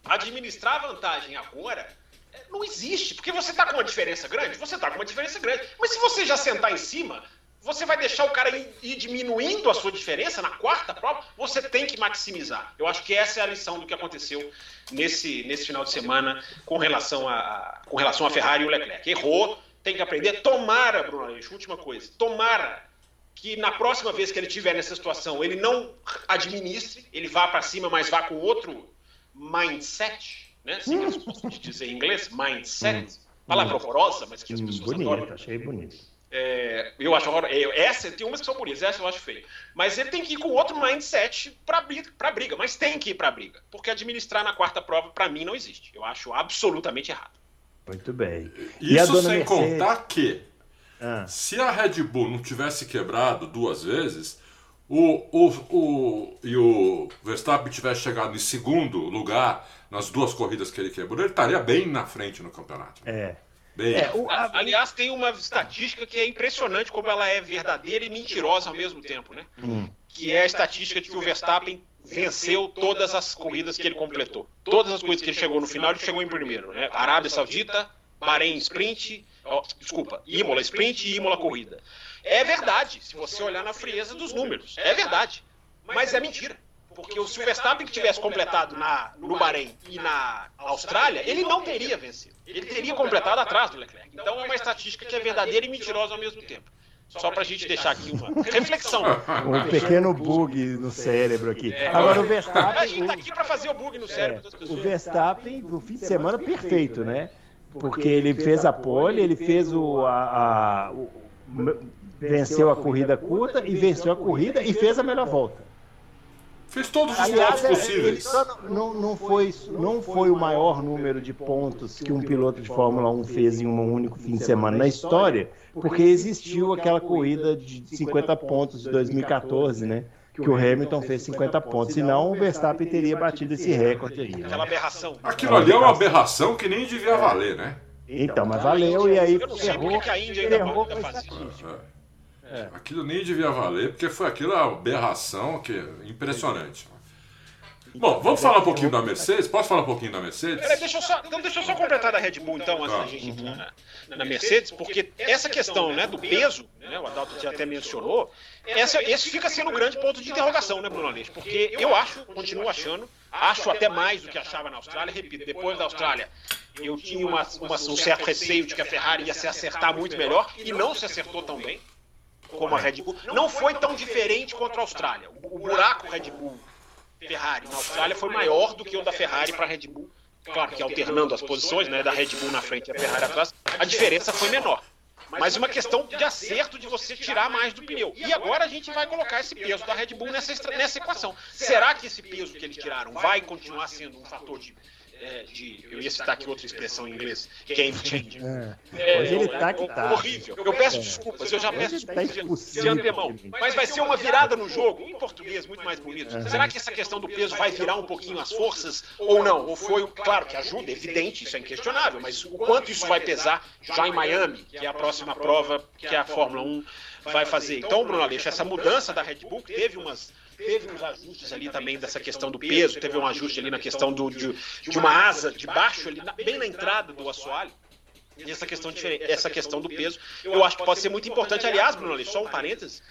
Speaker 3: Administrar vantagem agora é, não existe, porque você está com uma diferença grande, você está com uma diferença grande. Mas se você já sentar em cima, você vai deixar o cara ir diminuindo a sua diferença na quarta prova, você tem que maximizar. Eu acho que essa é a lição do que aconteceu nesse, nesse final de semana com relação a, com relação a Ferrari e o Leclerc. Errou, tem que aprender. Tomara, Bruno Aleixo, última coisa, tomara que na próxima vez que ele tiver nessa situação, ele não administre, ele vá para cima, mas vá com outro mindset, né? Assim, hum. dizer em inglês, mindset. Hum. Palavra horrorosa, mas que as hum, pessoas
Speaker 1: bonito,
Speaker 3: adoram.
Speaker 1: achei bonito.
Speaker 3: É, eu acho é, essa tem umas que são bonitas, essa eu acho feio. Mas ele tem que ir com outro mindset para briga, briga, mas tem que ir para briga, porque administrar na quarta prova para mim não existe. Eu acho absolutamente errado.
Speaker 1: Muito bem.
Speaker 2: Isso sem Mercedes... contar que ah. se a Red Bull não tivesse quebrado duas vezes, o, o, o, e o Verstappen tivesse chegado em segundo lugar nas duas corridas que ele quebrou, ele estaria bem na frente no campeonato.
Speaker 1: É.
Speaker 3: É, o, a, aliás, tem uma estatística que é impressionante como ela é verdadeira e mentirosa ao mesmo tempo, né? Hum. Que é a estatística de que o Verstappen venceu todas as corridas que ele completou. Todas as corridas que ele chegou no final, ele chegou em primeiro, né? Arábia Saudita, Bahrein Sprint, oh, desculpa, Imola Sprint e Imola Corrida. É verdade, se você olhar na frieza dos números. É verdade. Mas é mentira. Porque se o Verstappen tivesse completado na, no Bahrein e na Austrália, ele não teria vencido. Ele teria completado atrás do Leclerc. Então é uma estatística que é verdadeira e mentirosa ao mesmo tempo. Só para a gente deixar aqui uma reflexão.
Speaker 1: Um pequeno bug no cérebro aqui. É, Agora o Verstappen.
Speaker 3: A gente está aqui para fazer o bug no cérebro é, das pessoas.
Speaker 1: O Verstappen, no fim de semana, perfeito, né? Porque ele fez a pole, ele fez o. A, a, o venceu a corrida curta e venceu a corrida e fez a melhor volta.
Speaker 2: Fez todos os Aliás, pontos é, possíveis.
Speaker 1: Não, não, foi, não foi o maior número de pontos que um piloto de Fórmula 1 fez em um único fim de semana na história, porque existiu aquela corrida de 50 pontos de 2014, né? Que o Hamilton fez 50 pontos. Senão o Verstappen teria batido esse recorde aí. Né?
Speaker 3: Aquela aberração.
Speaker 2: Aquilo ali é uma aberração que nem devia valer, né?
Speaker 1: Então, mas valeu e aí ferrou,
Speaker 3: com a
Speaker 2: estatística. É. Aquilo nem devia valer, porque foi aquilo a aberração que impressionante. Bom, vamos falar um pouquinho da Mercedes? Posso falar um pouquinho da Mercedes?
Speaker 3: Pera, deixa eu só, então deixa eu só completar da Red Bull, então, antes da gente entrar na, na, Mercedes, porque essa questão né, do peso, né, o Adalto já até mencionou, essa, esse fica sendo um grande ponto de interrogação, né, Bruno Aleixo? Porque eu acho, continuo achando, acho até mais do que achava na Austrália, repito, depois da Austrália, eu tinha uma, uma, um certo receio de que a Ferrari ia se acertar muito melhor, e não se acertou tão bem como a Red Bull. Não foi tão diferente contra a Austrália. O buraco Red Bull Ferrari na Austrália foi maior do que o da Ferrari para a Red Bull claro que alternando as posições, né, da Red Bull na frente e a Ferrari atrás, a diferença foi menor. Mas uma questão de acerto de você tirar mais do pneu. E agora a gente vai colocar esse peso da Red Bull nessa, nessa equação. Será que esse peso que eles tiraram vai continuar sendo um fator de é, de. Eu ia citar aqui outra expressão em inglês, game changing. É.
Speaker 1: É, Hoje ele tá que tá.
Speaker 3: Horrível. Eu peço desculpas, eu já peço tá desculpas de, de antemão. Mas vai ser uma virada no jogo, em português, muito mais bonito. Será que essa questão do peso vai virar um pouquinho as forças ou não? Ou foi, claro que ajuda, evidente, isso é inquestionável, mas o quanto isso vai pesar já em Miami, que é a próxima prova que a Fórmula 1 vai fazer. Então, Bruno Aleixo, essa mudança da Red Bull teve umas teve uns ajustes ali também dessa questão do peso, teve um ajuste ali na questão do, de, de uma asa de baixo, ali, bem na entrada do assoalho. E essa questão, essa questão do peso, eu acho que pode ser muito importante. Aliás, Bruno, ali, só um parênteses,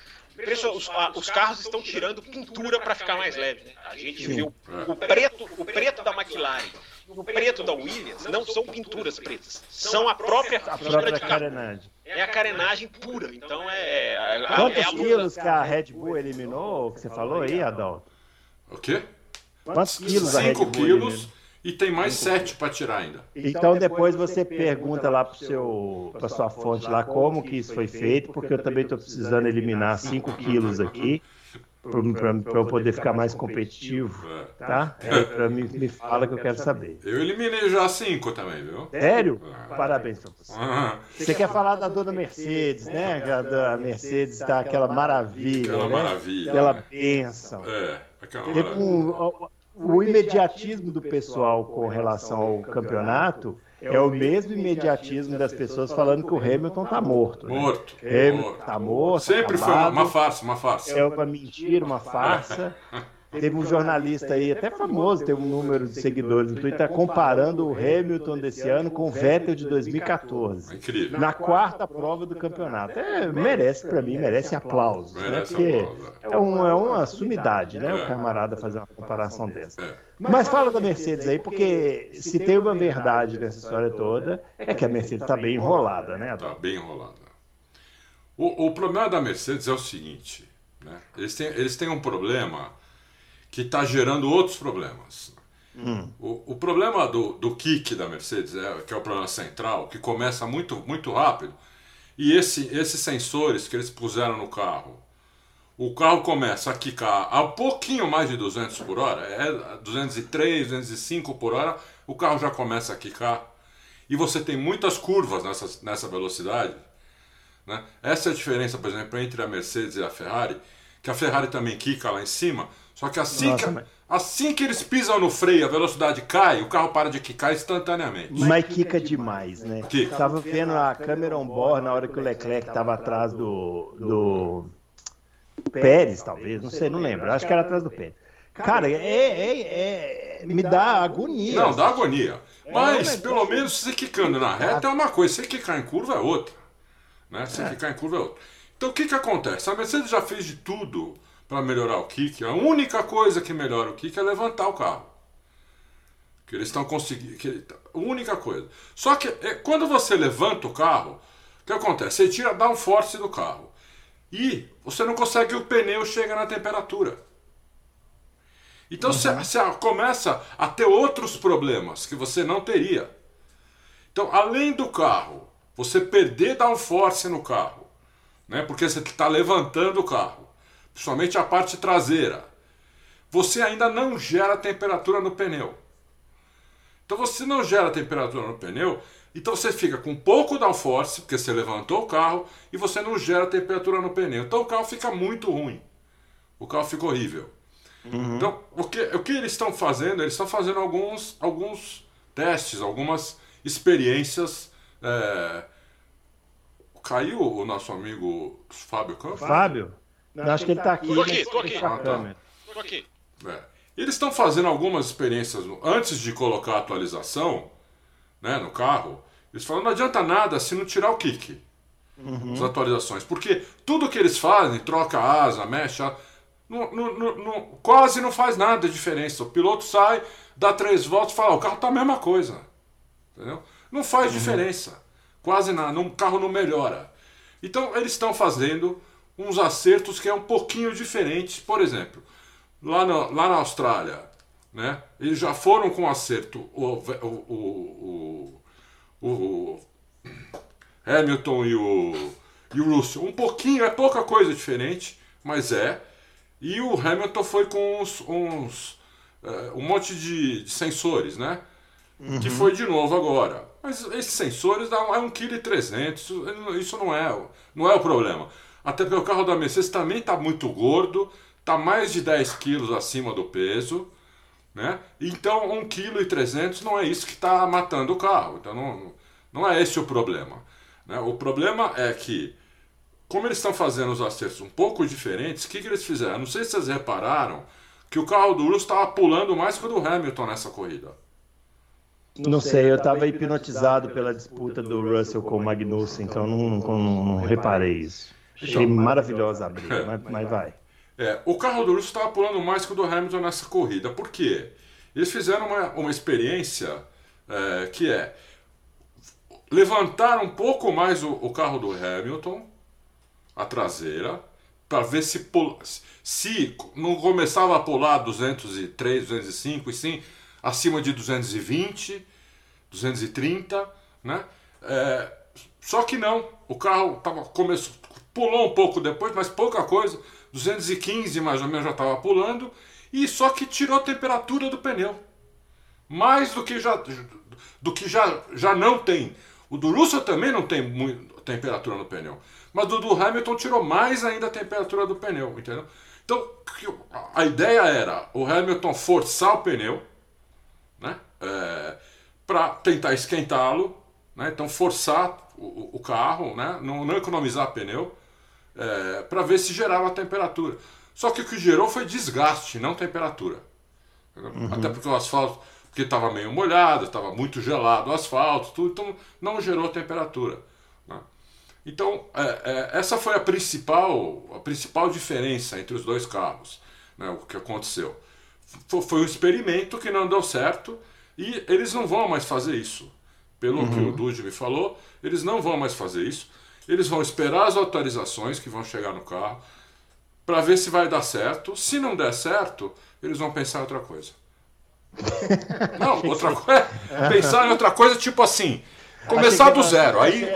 Speaker 3: os, os, carros estão tirando pintura para ficar mais leve. Né? A gente viu o preto, o preto da McLaren o preto da Williams não são pinturas pretas, são a própria
Speaker 1: a própria carenagem.
Speaker 3: É a carenagem pura. Então é. é
Speaker 1: Quantos é quilos que a Red Bull eliminou? Que você falou aí, Adalto?
Speaker 2: O quê?
Speaker 1: Quantos quilos a
Speaker 2: Red Bull? 5 quilos. E tem mais sete para tirar ainda.
Speaker 1: Então depois você pergunta lá para sua fonte lá como que isso foi feito, porque eu também estou precisando eliminar 5 quilos aqui para eu poder ficar mais competitivo, é. tá? É, pra mim, me fala que eu quero saber.
Speaker 2: Eu eliminei já cinco também, viu?
Speaker 1: Sério? É. Parabéns pra você. Ah. Você quer falar da dona Mercedes, né? A Mercedes tá aquela maravilha,
Speaker 2: Aquela
Speaker 1: né?
Speaker 2: maravilha.
Speaker 1: Aquela bênção.
Speaker 2: É, aquela maravilha.
Speaker 1: Um, o imediatismo do pessoal com relação ao campeonato é o mesmo imediatismo das pessoas falando que o Hamilton está morto.
Speaker 2: Né? Morto.
Speaker 1: Hamilton está morto.
Speaker 2: Sempre
Speaker 1: acabado,
Speaker 2: foi uma farsa, uma farsa.
Speaker 1: É uma mentira, uma farsa. Teve um jornalista aí, até famoso, tem um número de seguidores no Twitter, comparando o Hamilton desse ano com o Vettel de 2014.
Speaker 2: Incrível.
Speaker 1: Na quarta prova do campeonato. É, merece, para mim, merece aplausos. Né? Merece né? Porque é, um, é uma sumidade, né? O é. camarada fazer uma comparação dessa. É. Mas fala da Mercedes aí, porque se tem uma verdade nessa história toda, é que a Mercedes está bem enrolada, né?
Speaker 2: Está bem enrolada. O, o problema da Mercedes é o seguinte, né? Eles têm, eles têm um problema que está gerando outros problemas. Hum. O, o, problema do, do kick da Mercedes, é, que é o problema central, que começa muito, muito rápido, e esse, esses sensores que eles puseram no carro, o carro começa a quicar a pouquinho mais de 200 por hora, é 203, 205 por hora, o carro já começa a quicar. E você tem muitas curvas nessa, nessa velocidade. Né? Essa é a diferença, por exemplo, entre a Mercedes e a Ferrari, que a Ferrari também quica lá em cima, só que assim, Nossa, que, mas... assim que eles pisam no freio, a velocidade cai, o carro para de quicar instantaneamente.
Speaker 1: Mas quica demais, né? Kika. Tava vendo a câmera on board na hora que o Leclerc estava atrás do, do Pérez, talvez, não sei, não lembro. Acho que era atrás do Pérez. Cara, é, é, é, me dá agonia.
Speaker 2: Não, dá agonia. Mas, pelo menos, você quicando na reta é uma coisa, você quicar em curva é outra. Né? Você é. quicar em curva é outra. Então, o que, que acontece? A Mercedes já fez de tudo para melhorar o kick, a única coisa que melhora o kick é levantar o carro. Que eles estão conseguindo. Que, a única coisa. Só que é, quando você levanta o carro, o que acontece? Você tira dá um force do carro. E você não consegue o pneu chegue na temperatura. Então uhum. você, você começa a ter outros problemas que você não teria. Então, além do carro, você perder downforce no carro, né? porque você está levantando o carro principalmente a parte traseira, você ainda não gera temperatura no pneu. Então você não gera temperatura no pneu, então você fica com pouco downforce, porque você levantou o carro, e você não gera temperatura no pneu. Então o carro fica muito ruim. O carro fica horrível. Uhum. Então, o que, o que eles estão fazendo? Eles estão fazendo alguns, alguns testes, algumas experiências. É... Caiu o nosso amigo Fábio Campos?
Speaker 1: Fábio? Não, acho que ele está aqui.
Speaker 3: Estou aqui, estou aqui. Estou tá. aqui.
Speaker 2: É. Eles estão fazendo algumas experiências antes de colocar a atualização né, no carro. Eles falam: não adianta nada se não tirar o kick. Uhum. As atualizações. Porque tudo que eles fazem, troca a asa, mexe, não, não, não, quase não faz nada de diferença. O piloto sai, dá três voltas e fala: o carro está a mesma coisa. Entendeu? Não faz uhum. diferença. Quase nada. O carro não melhora. Então eles estão fazendo uns acertos que é um pouquinho diferentes. Por exemplo, lá, no, lá na Austrália, né? Eles já foram com acerto o, o, o, o, Hamilton e o, e o Russell. Um pouquinho, é pouca coisa diferente, mas é. E o Hamilton foi com uns, uns uh, um monte de, de sensores, né? Uhum. Que foi de novo agora. Mas esses sensores dão, é 1,3 kg. Isso, não, é, não é o problema. Até porque o carro da Mercedes também está muito gordo, está mais de 10 quilos acima do peso. Né? Então 1,3 kg não é isso que está matando o carro. Então não, não é esse o problema. Né? O problema é que, como eles estão fazendo os acertos um pouco diferentes, o que, que eles fizeram? Não sei se vocês repararam que o carro do Russo estava pulando mais que o do Hamilton nessa corrida.
Speaker 1: Não sei, eu estava hipnotizado pela disputa do Russell com o Magnussen, então não, não, não reparei isso. Achei maravilhosa a briga, mas, mas vai.
Speaker 2: É, o carro do Russell estava pulando mais que o do Hamilton nessa corrida. Por quê? Eles fizeram uma, uma experiência é, que é levantar um pouco mais o, o carro do Hamilton, a traseira, para ver se, se não começava a pular 203, 205 e sim acima de 220, 230, né? É, só que não, o carro tava, começou, pulou um pouco depois, mas pouca coisa, 215 mais ou menos já estava pulando, e só que tirou a temperatura do pneu. Mais do que já, do que já, já não tem. O do Russell também não tem muito, temperatura no pneu. Mas do, do Hamilton tirou mais ainda a temperatura do pneu, entendeu? Então, a ideia era o Hamilton forçar o pneu, né? É, para tentar esquentá-lo, né? então forçar o, o carro, né? não, não, economizar pneu, é, para ver se gerava temperatura. Só que o que gerou foi desgaste, não temperatura. Uhum. Até porque o asfalto, porque estava meio molhado, estava muito gelado o asfalto, tudo, então não gerou temperatura. Né? Então é, é, essa foi a principal, a principal diferença entre os dois carros, né? o que aconteceu foi um experimento que não deu certo e eles não vão mais fazer isso. Pelo uhum. que o Dude me falou, eles não vão mais fazer isso. Eles vão esperar as autorizações que vão chegar no carro para ver se vai dar certo. Se não der certo, eles vão pensar em outra coisa. Não, outra coisa. Pensar em outra coisa, tipo assim, começar do zero. Aí,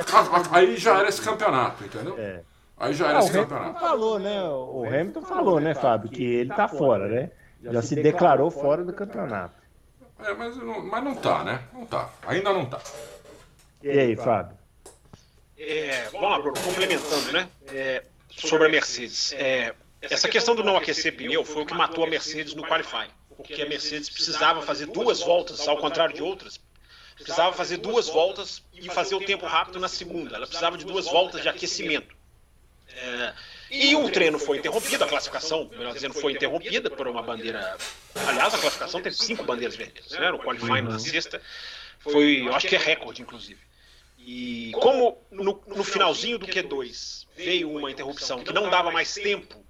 Speaker 2: aí já era esse campeonato, entendeu? É. Aí já era esse campeonato.
Speaker 1: O Hamilton falou, né? O Hamilton falou, né, Fábio, que ele tá fora, né? já, se declarou fora do campeonato.
Speaker 2: É, mas não, mas não tá, né? Não tá. Ainda não tá.
Speaker 1: E aí, Fábio?
Speaker 3: É, vamos lá, Bruno, complementando, né? É, sobre a Mercedes. É, essa questão do não aquecer pneu foi o que matou a Mercedes no qualifying. Porque a Mercedes precisava fazer duas voltas, ao contrário de outras, precisava fazer duas voltas e fazer o tempo rápido na segunda. Ela precisava de duas voltas de aquecimento. É, e o treino foi interrompido, a classificação, melhor dizendo, foi interrompida por uma bandeira. Aliás, a classificação teve cinco bandeiras vermelhas, né? No qualifying na sexta. Foi, eu acho que é recorde, inclusive. E como no, no finalzinho do Q2 veio uma interrupção que não dava mais tempo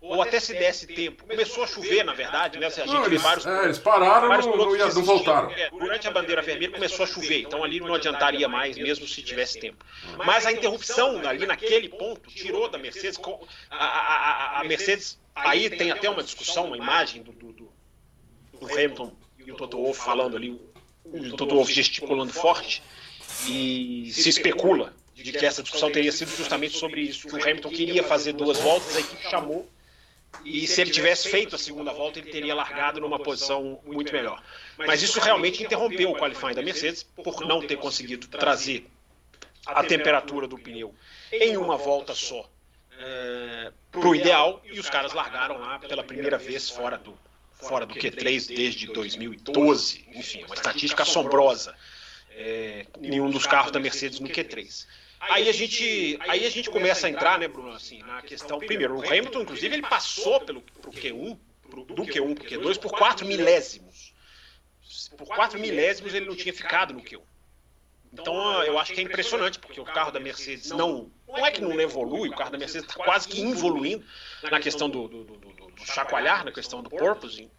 Speaker 3: ou até se desse tempo. Começou a chover, na verdade, né? A gente
Speaker 2: não, eles, vários, é, eles pararam vários não, não, não voltaram.
Speaker 3: É, durante a bandeira vermelha começou a chover, então ali não adiantaria mais, mesmo se tivesse tempo. Mas a interrupção ali naquele ponto tirou da Mercedes. A, a, a, a Mercedes, aí tem até uma discussão, uma imagem do, do, do, do Hamilton e o Toto Wolff falando ali, o Toto Wolff gesticulando forte, e se especula de que essa discussão teria sido justamente sobre isso, que o Hamilton queria fazer duas voltas, a equipe chamou e se ele tivesse feito a segunda volta, ele teria largado numa posição muito melhor. Mas isso realmente interrompeu o qualifying da Mercedes por não ter conseguido trazer a temperatura do pneu em uma volta só é, para o ideal e os caras largaram lá pela primeira vez fora do, fora do Q3 desde 2012. Enfim, uma estatística assombrosa. É, nenhum dos carros da Mercedes no Q3. Aí a gente, aí a gente começa a entrar, né, Bruno, assim, na questão. Primeiro, o Hamilton, inclusive, ele passou pelo pro Q1, pro, do Q1 pro Q2 por 4 milésimos. Por 4 milésimos ele não tinha ficado no Q1. Então eu acho que é impressionante, porque o carro da Mercedes não. Não é que não evolui, o carro da Mercedes está quase que evoluindo na questão do, do, do, do chacoalhar, na questão do porpoising.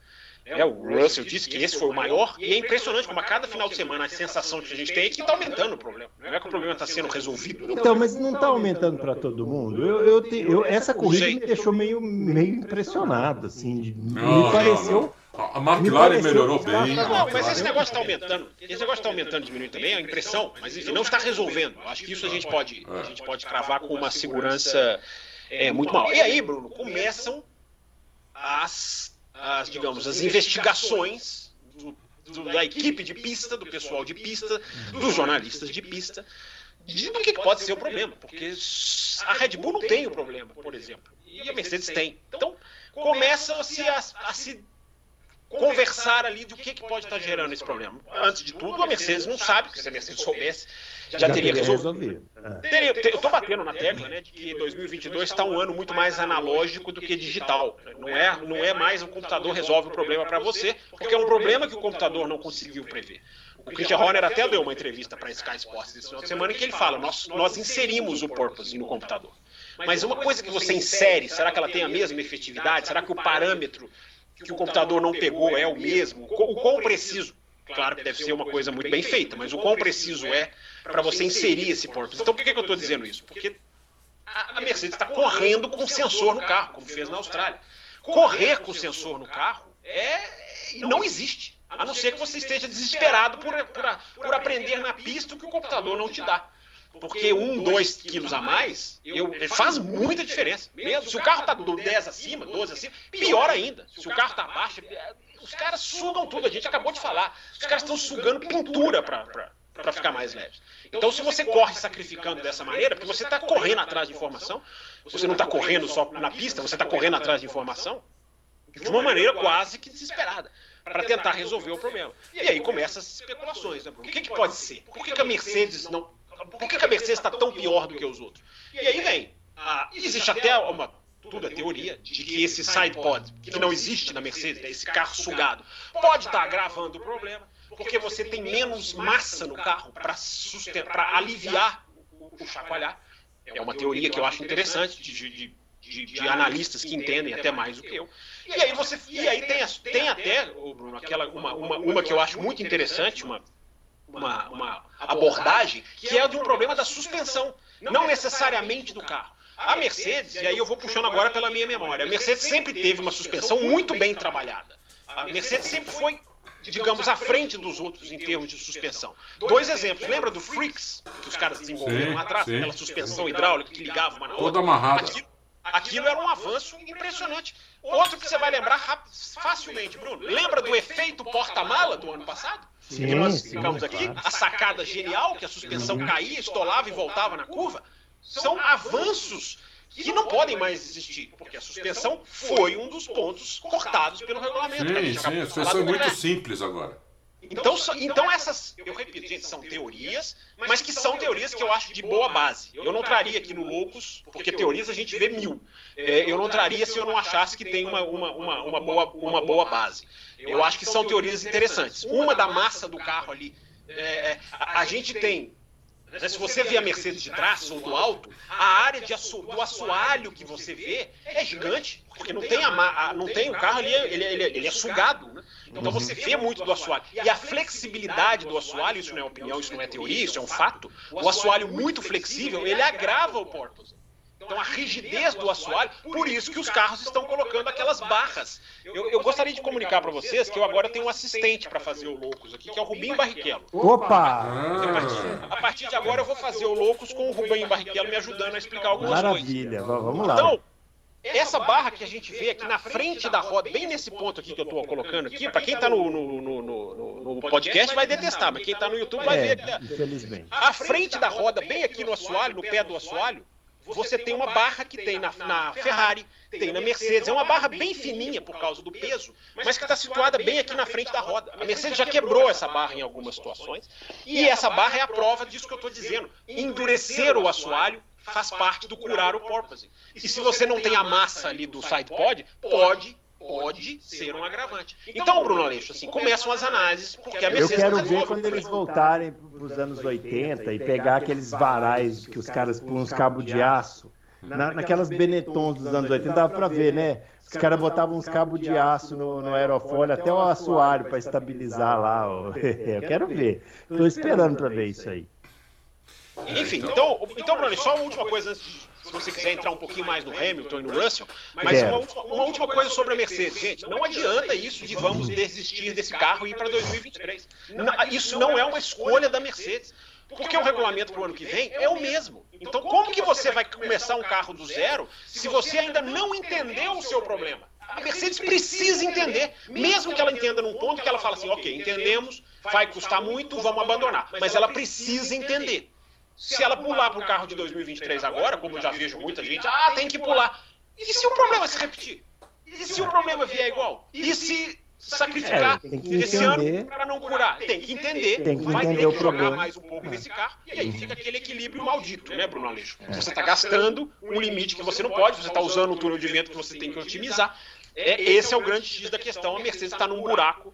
Speaker 3: É, o Russell disse que esse foi o maior, e é impressionante como a cada final de semana a sensação que a gente tem é que está aumentando o problema. Não é que o problema está sendo resolvido.
Speaker 1: Então, mas não está aumentando para todo mundo. Eu, eu, te, eu, essa corrida me deixou meio, meio impressionado, assim. De, me pareceu
Speaker 2: A McLaren melhorou bem.
Speaker 3: Não, mas esse negócio está aumentando. Esse negócio está aumentando, diminuindo também, é a impressão, mas enfim, não está resolvendo. Acho que isso a gente pode, a gente pode cravar com uma segurança é, muito mal. E aí, Bruno, começam as, as digamos, as investigações do, do, da equipe de pista, do pessoal de pista, dos jornalistas de pista, de do que pode ser o problema. Porque a Red Bull não tem o problema, por exemplo. E a Mercedes tem. Então, começam-se a, a se conversar ali do que, que pode estar gerando esse problema. Antes de tudo, a Mercedes não sabe, porque se a Mercedes soubesse, já, já teria resolvido. Teria, eu estou batendo na tecla né, de que 2022 está um ano muito mais analógico do que digital. Não é, não é mais o computador resolve o problema para você, porque é um problema que o computador não conseguiu prever. O Christian Horner até deu uma entrevista para a Sky Sports esse final de semana em que ele fala: nós, nós inserimos o porpoise no computador. Mas uma coisa que você insere, será que ela tem a mesma efetividade? Será que o parâmetro que o computador não pegou é o mesmo? O quão preciso? Claro que deve ser uma coisa muito bem feita, mas o quão preciso é para você inserir esse porpoise? Então por que, que eu estou dizendo isso? Porque a Mercedes está correndo com sensor no carro, como fez na Austrália. Correr com sensor no carro é não existe. A não ser que você esteja desesperado por, por, por aprender na pista o que o computador não te dá. Porque um, dois quilos a mais eu, faz muita diferença. Mesmo se o carro está 10 acima, 12 acima, pior ainda. Se o carro está abaixo, os caras sugam tudo. A gente acabou de falar. Os caras estão sugando pintura para ficar mais leve. Então, se você corre sacrificando dessa maneira, porque você está correndo atrás de informação, você não está correndo só na pista, você está correndo atrás de informação de uma maneira quase que desesperada para tentar resolver o problema. E aí começam as especulações. Né? O que, que pode ser? Por que, que a Mercedes não por que, a Mercedes está tão pior do que os outros? E aí vem, ah, existe até uma tudo é teoria, de que esse sidepod, que não existe na Mercedes, né, esse carro sugado, pode estar agravando o problema, porque você tem menos massa no carro para aliviar o, o chacoalhar. É uma teoria que eu acho interessante de, de, de, de, analistas que entendem até mais do que eu. E aí você e aí tem, tem até, Bruno, aquela, uma, uma, uma que eu acho muito interessante, uma uma, uma abordagem que é de um problema da suspensão, não necessariamente do carro. A Mercedes, e aí eu vou puxando agora pela minha memória, a Mercedes sempre teve uma suspensão muito bem trabalhada. A Mercedes sempre foi, digamos, à frente dos outros em termos de suspensão. Dois exemplos. Lembra do Freaks, que os caras desenvolveram lá atrás, aquela suspensão hidráulica que ligava uma na outra?
Speaker 2: Toda amarrada.
Speaker 3: Aquilo, aquilo era um avanço impressionante. Outro que você vai lembrar facilmente, Bruno. Lembra do efeito porta-mala do ano passado?
Speaker 1: Sim,
Speaker 3: que nós
Speaker 1: sim,
Speaker 3: ficamos aqui?
Speaker 1: claro.
Speaker 3: A sacada genial, que a suspensão caía, estolava e voltava na curva. São avanços que não podem mais existir, porque a suspensão foi um dos pontos cortados pelo regulamento.
Speaker 2: Sim, sim, a situação é muito simples agora.
Speaker 3: Então, então essas, eu repito, gente, são teorias, mas que são teorias que eu acho de boa base. Eu não traria aqui no Loucos, porque teorias a gente vê mil. É, eu não traria se eu não achasse que tem uma, uma, uma, uma boa, uma boa base. Eu acho que são teorias interessantes. Uma da massa do carro ali. é, é, a, a gente tem Se você vê a Mercedes de trás ou do alto, a área de do assoalho que você vê é gigante, porque não tem, a, a- não tem o carro ali, ele, ele, ele é sugado. né? Então você vê muito do assoalho. E a flexibilidade do assoalho, isso não é opinião, isso não é teoria, isso é um fato. O assoalho muito flexível, ele agrava o porpoise. Então a rigidez do assoalho, por isso que os carros estão colocando aquelas barras. Eu, eu gostaria de comunicar para vocês que eu agora tenho um assistente para fazer o Loucos aqui, que é o Rubinho Barrichello.
Speaker 1: Opa!
Speaker 2: Ah,
Speaker 3: A partir de agora eu vou fazer o Loucos com o Rubem Barrichello me ajudando a explicar algumas coisas.
Speaker 1: Maravilha, va- vamos lá.
Speaker 3: Então, essa barra que a gente vê aqui na frente da roda, bem nesse ponto aqui que eu estou colocando aqui, para quem está no, no, no, no- no podcast vai detestar, mas quem está no YouTube vai ver
Speaker 1: É,
Speaker 3: aqui.
Speaker 1: infelizmente.
Speaker 3: À frente da roda, bem aqui no assoalho, no pé do assoalho, você tem uma barra que tem na, na Ferrari, tem na Mercedes. É uma barra bem fininha por causa do peso, mas que está situada bem aqui na frente da roda. A Mercedes já quebrou essa barra em algumas situações. E essa barra é a prova disso que eu estou dizendo. Endurecer o assoalho faz parte do curar o porpoising. E se você não tem a massa ali do side pod, pode pode ser um agravante. Então, Bruno Aleixo, assim, começam as análises, porque a
Speaker 1: Eu
Speaker 3: Mercedes
Speaker 1: quero
Speaker 3: não
Speaker 1: ver quando eles voltarem para os anos 80 e pegar aqueles varais que os caras pulam uns cabos de aço. Na, naquelas Benettons dos anos 80, dava para ver, né? Os caras botavam uns cabos de aço no, no aerofólio, até o assoalho para estabilizar lá. ó. Eu quero ver. Estou esperando para ver isso aí.
Speaker 3: Enfim, então, então Bruno, só uma última coisa antes de se você quiser entrar um pouquinho mais no Hamilton e no Russell. Mas uma, uma, última coisa sobre a Mercedes, gente, não adianta isso de vamos desistir desse carro e ir para 2023. Isso não é uma escolha da Mercedes. Porque o regulamento para o ano que vem é o mesmo. Então, como que você vai começar um carro do zero se você ainda não entendeu o seu problema? A Mercedes precisa entender, mesmo que ela entenda num ponto que ela fala assim, ok, entendemos, vai custar muito, vamos abandonar. Mas ela precisa entender. Se ela pular para o carro de 2023 agora, como eu já vejo muita gente, ah, tem que pular. E se o problema se repetir? E se o problema vier igual? E se sacrificar é, esse ano para não curar? Tem que entender.
Speaker 1: Tem que vai entender ter que jogar
Speaker 3: problema. mais um pouco é. nesse carro. E aí fica aquele equilíbrio maldito, né, Bruno Aleixo? É. Você está gastando um limite que você não pode, você está usando um túnel de vento que você tem que otimizar. É, esse é o grande X da questão. A Mercedes está num buraco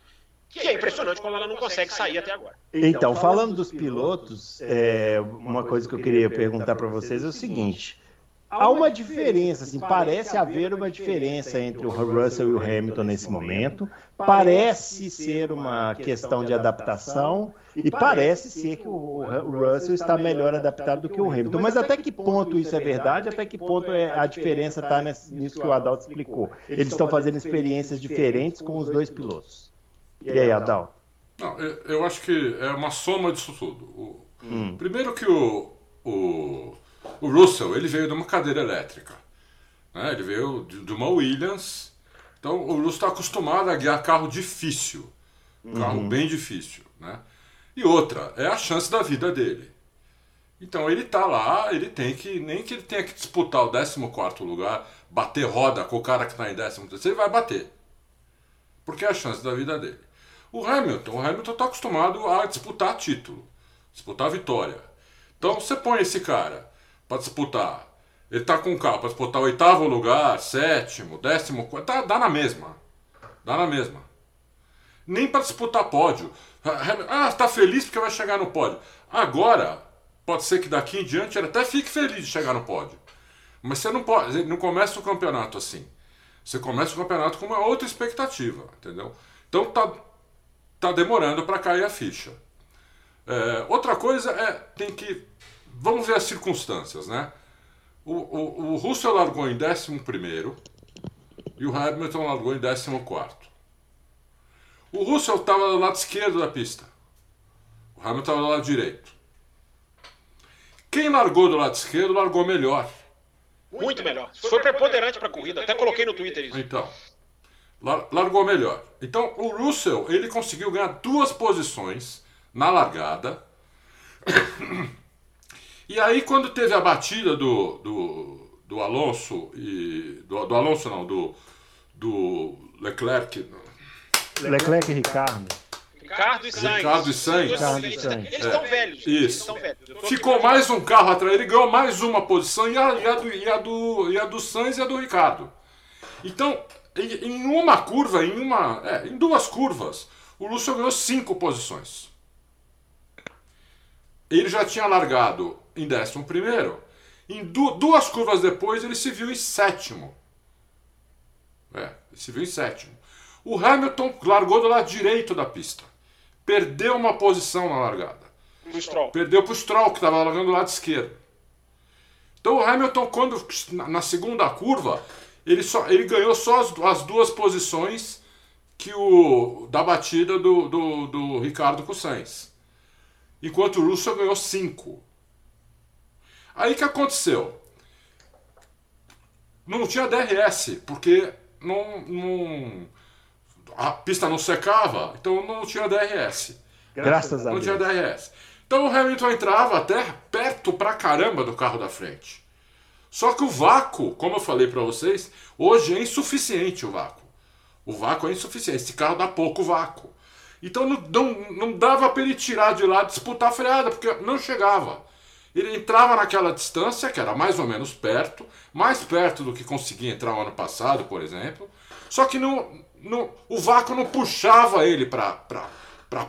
Speaker 3: que é impressionante como ela não consegue sair até agora.
Speaker 1: Então, falando dos pilotos, é, uma coisa que eu queria perguntar para vocês é o seguinte. Há uma diferença, assim, parece haver uma diferença entre o Russell e o Hamilton nesse momento. Parece ser uma questão de adaptação e parece ser que o Russell está melhor adaptado do que o Hamilton. Mas até que ponto isso é verdade? Até que ponto é, a diferença está nisso que o Adalto explicou? Eles estão fazendo experiências diferentes com os dois pilotos. E aí, Adalto?
Speaker 2: Não, eu acho que é uma soma disso tudo. O, hum. Primeiro que o, o o Russell, ele veio de uma cadeira elétrica. Né? Ele veio de, de uma Williams. Então o Russell está acostumado a guiar carro difícil. Carro uhum. bem difícil. Né? E outra, é a chance da vida dele. Então ele está lá, ele tem que. Nem que ele tenha que disputar o 14 lugar, bater roda com o cara que está em 13, ele vai bater. Porque é a chance da vida dele. O Hamilton, o Hamilton está acostumado a disputar título, disputar vitória. Então você põe esse cara para disputar. Ele está com um carro para disputar o oitavo lugar, sétimo, décimo, tá, dá na mesma. Dá na mesma. Nem para disputar pódio. Ah, está feliz porque vai chegar no pódio. Agora, pode ser que daqui em diante ele até fique feliz de chegar no pódio. Mas você não pode, não começa o campeonato assim. Você começa o campeonato com uma outra expectativa, entendeu? Então tá, tá demorando para cair a ficha. É, outra coisa é tem que vamos ver as circunstâncias, né? O, o, o Russell largou em 11 e o Hamilton largou em 14. O Russell estava do lado esquerdo da pista. O Hamilton estava do lado direito. Quem largou do lado esquerdo largou melhor.
Speaker 3: Muito melhor. Foi preponderante para a corrida. Até coloquei no Twitter isso.
Speaker 2: Então, largou melhor. Então, o Russell ele conseguiu ganhar duas posições na largada. E aí, quando teve a batida do, do, do Alonso e. Do, do Alonso não, do, do Leclerc.
Speaker 1: Leclerc e Ricardo.
Speaker 3: Ricardo e Sainz.
Speaker 2: Ricardo e Sainz.
Speaker 3: Eles estão é. velhos.
Speaker 2: Isso. Velhos. Ficou mais um carro atrás. Ele ganhou mais uma posição e a, e a, do, e a, do, e a do Sainz e a do Ricardo. Então, em, em uma curva, em, uma, é, em duas curvas, o Lúcio ganhou cinco posições. Ele já tinha largado em décimo primeiro. Em du duas curvas depois ele se viu em sétimo. É, ele se viu em sétimo. O Hamilton largou do lado direito da pista. Perdeu uma posição na largada. Perdeu para o Stroll, que estava largando do lado esquerdo. Então o Hamilton, quando na segunda curva, ele, só, ele ganhou só as, as duas posições que o da batida do, do, do Ricardo com o Sainz. Enquanto o Russell ganhou cinco. Aí que aconteceu? Não tinha DRS, porque não, não, a pista não secava, então não tinha DRS.
Speaker 1: Graças não, a Deus.
Speaker 2: Não tinha DRS. Então o Hamilton entrava até perto pra caramba do carro da frente. Só que o vácuo, como eu falei para vocês, hoje é insuficiente o vácuo. O vácuo é insuficiente. Esse carro dá pouco vácuo. Então não, não, não dava para ele tirar de lá disputar a freada, porque não chegava. Ele entrava naquela distância, que era mais ou menos perto, mais perto do que conseguia entrar o ano passado, por exemplo. Só que no, no, o vácuo não puxava ele para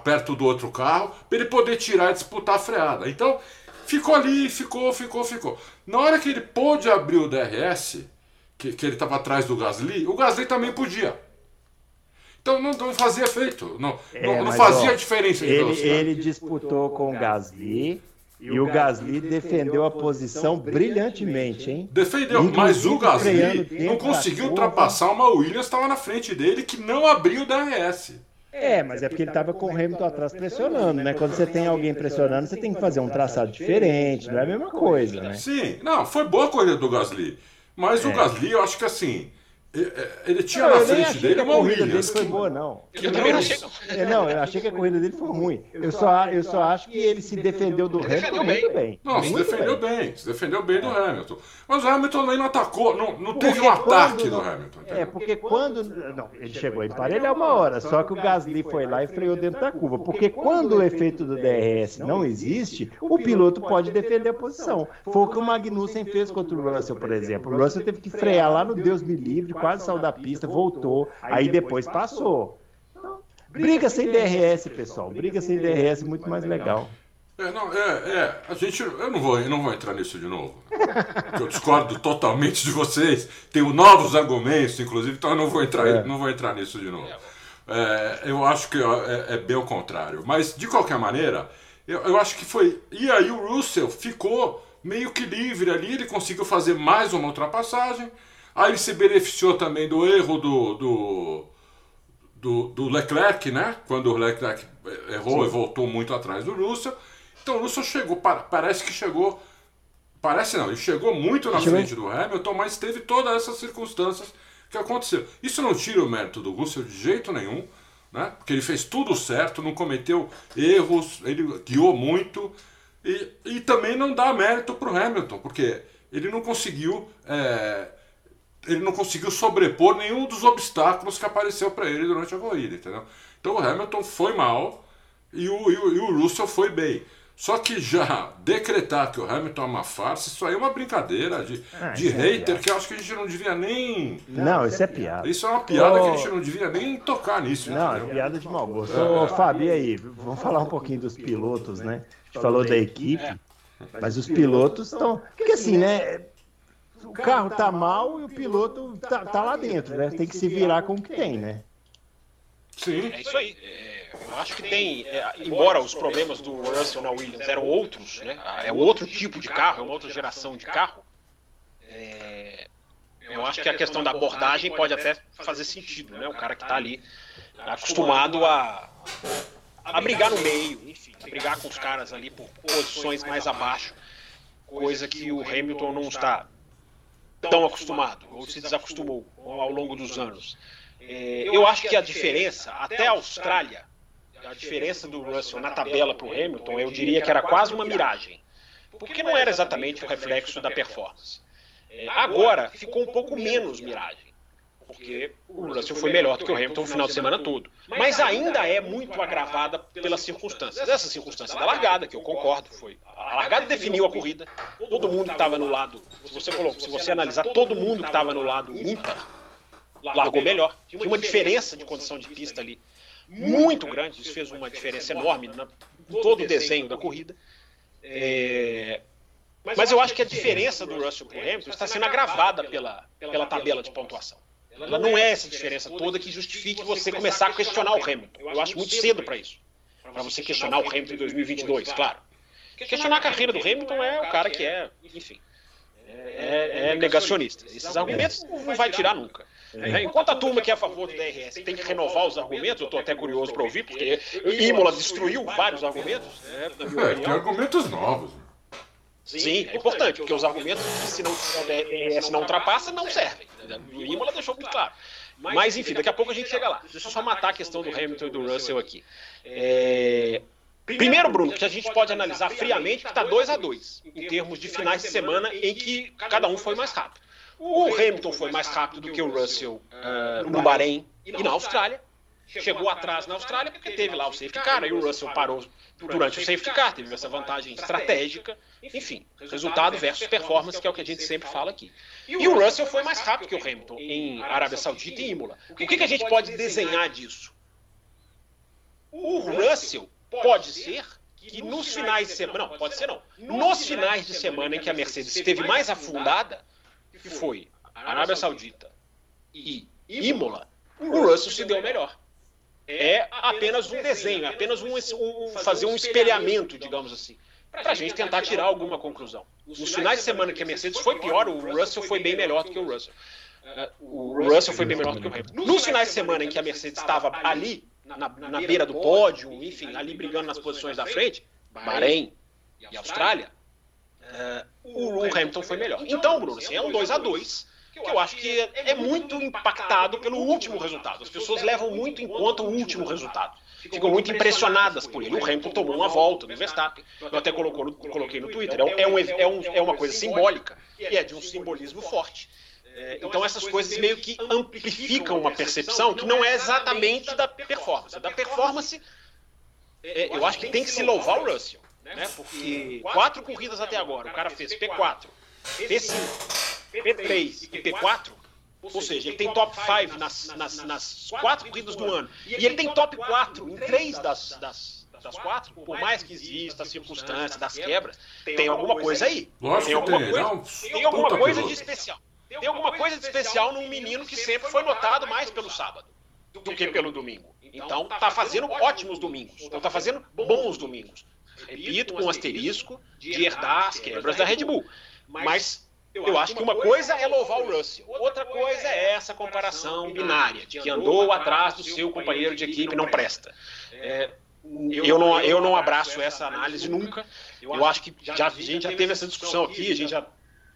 Speaker 2: perto do outro carro, para ele poder tirar e disputar a freada. Então, ficou ali, ficou, ficou, ficou. Na hora que ele pôde abrir o DRS, que, que ele estava atrás do Gasly, o Gasly também podia. Então não, não fazia efeito, não, é, não, não fazia ó, diferença.
Speaker 1: Ele, ele disputou com o Gasly E o Gasly defendeu a posição brilhantemente, hein?
Speaker 2: Defendeu, mas o Gasly não conseguiu ultrapassar uma Williams estava na frente dele que não abriu o DRS.
Speaker 1: É, mas é porque ele estava com o Hamilton atrás pressionando, né? Quando você tem alguém pressionando, você tem que fazer um traçado diferente, não é a mesma coisa, né?
Speaker 2: Sim, não, foi boa a corrida do Gasly. Mas é. o Gasly, eu acho que assim, ele tinha não, na frente dele uma Williams.
Speaker 1: Dele foi boa, não. Eu também não achei. É, não, eu achei que a corrida dele foi ruim. Eu só, eu só acho que ele se defendeu do Hamilton muito bem.
Speaker 2: Não, se defendeu bem. bem. Se defendeu bem do Hamilton. Mas o Hamilton nem não atacou, não, não teve um ataque do Hamilton.
Speaker 1: Entendeu? É, porque quando. Não, ele chegou a emparelhar uma hora, só que o Gasly foi lá e freou dentro da curva. Porque quando o efeito do DRS não existe, o piloto pode defender a posição. Foi o que o Magnussen fez contra o Russell, por exemplo. O Russell teve que frear lá no Deus me livre, quase saiu da pista, voltou, aí depois passou. Briga sem DRS, pessoal. Briga sem DRS é muito mais legal.
Speaker 2: É, não, é, é, a gente, eu não vou, eu não vou entrar nisso de novo. Eu discordo totalmente de vocês. Tenho novos argumentos, inclusive, então eu não vou entrar, é. não vou entrar nisso de novo. É, eu acho que é, é, bem o contrário. Mas de qualquer maneira, eu, eu acho que foi. E aí o Russell ficou meio que livre ali, ele conseguiu fazer mais uma ultrapassagem. Aí ele se beneficiou também do erro do, do, do, do Leclerc, né? Quando o Leclerc errou Sim. e voltou muito atrás do Russell. Então o Russell chegou, parece que chegou. Parece não, ele chegou muito na chegou. frente do Hamilton, mas teve todas essas circunstâncias que aconteceram. Isso não tira o mérito do Russell de jeito nenhum, né? Porque ele fez tudo certo, não cometeu erros, ele guiou muito. E, e também não dá mérito para o Hamilton, porque ele não conseguiu é, ele não conseguiu sobrepor nenhum dos obstáculos que apareceu para ele durante a corrida, entendeu? Então o Hamilton foi mal e o, e o, e o Russell foi bem. Só que já decretar que o Hamilton é uma farsa, isso aí é uma brincadeira de, ah, de é hater é que eu acho que a gente não devia nem.
Speaker 1: Não, isso é piada.
Speaker 2: Isso é uma piada oh. que a gente não devia nem tocar nisso.
Speaker 1: Não, entendeu? é piada de mau gosto. É. Ô, Fábio, e aí? Vamos falar um pouquinho dos pilotos, né? A gente falou da equipe, mas os pilotos estão. Porque assim, né? O carro tá mal e o piloto tá, tá lá dentro, né? Tem que se virar com o que tem, né?
Speaker 3: Sim. É isso aí. É, eu acho que tem, é, embora os problemas do Russell na Williams eram outros, né? É outro tipo de carro, é uma outra geração de carro. É, eu acho que a questão da abordagem pode até fazer sentido, né? O cara que está ali acostumado a, a brigar no meio, enfim, a brigar com os caras ali por posições mais abaixo, coisa que o Hamilton não está tão acostumado, ou se desacostumou ao longo dos anos. É, eu acho que a diferença, até a Austrália, a diferença do Russell na tabela para o Hamilton, eu diria que era quase uma miragem, porque não era exatamente o reflexo da performance. É, agora ficou um pouco menos miragem porque o Russell foi melhor do que o Hamilton no final de semana todo. Mas ainda é muito agravada pelas circunstâncias. Essa circunstância da largada, que eu concordo, foi. A largada definiu a corrida. Todo mundo que estava no lado. Se você, se você analisar, todo mundo que estava no lado ímpar largou melhor. Tinha uma diferença de condição de pista ali muito grande. Isso fez uma diferença enorme em todo o desenho da corrida. É... Mas eu acho que a diferença do Russell para o Hamilton está sendo agravada pela, pela tabela de pontuação. Ela não é essa diferença toda que justifique você começar a questionar o Hamilton. Eu acho muito cedo para isso. Para você questionar o Hamilton em 2022, claro. Questionar a carreira do Hamilton é o cara que é, enfim, é, é negacionista. Esses argumentos não vai tirar nunca. É, enquanto a turma que é a favor do DRS tem que renovar os argumentos, eu estou até curioso para ouvir, porque Imola destruiu vários argumentos.
Speaker 2: Né, é, tem argumentos novos.
Speaker 3: Sim, é importante, porque os argumentos que se não o DRS não ultrapassa não servem. O Imola deixou muito claro. Mas, enfim, daqui a pouco a gente chega lá. Deixa eu só matar a questão do Hamilton e do Russell aqui. É... Primeiro, Bruno, que a gente pode analisar friamente que está 2 a 2 em termos de finais de semana em que cada um foi mais rápido. O Hamilton foi mais rápido do que o Russell uh, no Bahrein e na Austrália. Chegou atrás na Austrália porque teve lá o safety car, aí o Russell parou durante o safety car, teve essa vantagem estratégica. Enfim, resultado versus performance, que é o que a gente sempre fala aqui. E o Russell foi mais rápido que o Hamilton em Arábia Saudita e Imola. O que, que a gente pode desenhar disso? O Russell pode ser que nos finais de semana, não, pode ser não, nos finais de semana em que a Mercedes esteve mais afundada, que foi Arábia Saudita e Imola, o Russell se deu melhor é apenas um desenho, apenas um, um, fazer um espelhamento, digamos assim. para a gente tentar tirar alguma conclusão. Nos finais de semana que a Mercedes foi pior, o Russell foi bem melhor do que o Russell. Uh, o Russell foi bem melhor do que o Hamilton. Nos finais de semana em que a Mercedes estava ali, na, na beira do pódio, enfim, ali brigando nas posições da frente, Bahrein e Austrália, uh, o, o Hamilton foi melhor. Então, Bruno, assim, é um 2 a 2 que eu acho que é, é muito impactado pelo último resultado. As pessoas levam muito em conta o último resultado ficam muito impressionadas por ele. O Hamilton tomou uma volta do Verstappen, eu até coloquei no Twitter, é, um, é, um, é uma coisa simbólica e é de um simbolismo forte. É, então essas coisas meio que amplificam uma percepção que não é exatamente da performance. Da performance, é, eu acho que tem que se louvar o Russell, né? porque quatro corridas até agora, o cara fez P4, P5, P3 e P4, ou seja, ele tem top 5 nas, nas, nas, quatro corridas do ano. E ele tem top 4 em três das, das, das quatro, por mais que exista a circunstância das quebras, tem alguma coisa aí.
Speaker 2: Lógico
Speaker 3: tem alguma coisa,
Speaker 2: Não,
Speaker 3: tem alguma coisa de especial. Tem alguma coisa de especial num menino que sempre foi notado mais pelo sábado do que pelo domingo. Então tá fazendo ótimos domingos. Então tá fazendo bons domingos. Repito, com um asterisco de herdar as quebras da Red Bull. Mas eu acho que uma coisa é louvar o Russell, outra coisa é essa comparação binária, de que andou atrás do seu companheiro de equipe não presta. É, eu, não, eu não abraço essa análise nunca. Eu acho que já, a gente já teve essa discussão aqui, a gente já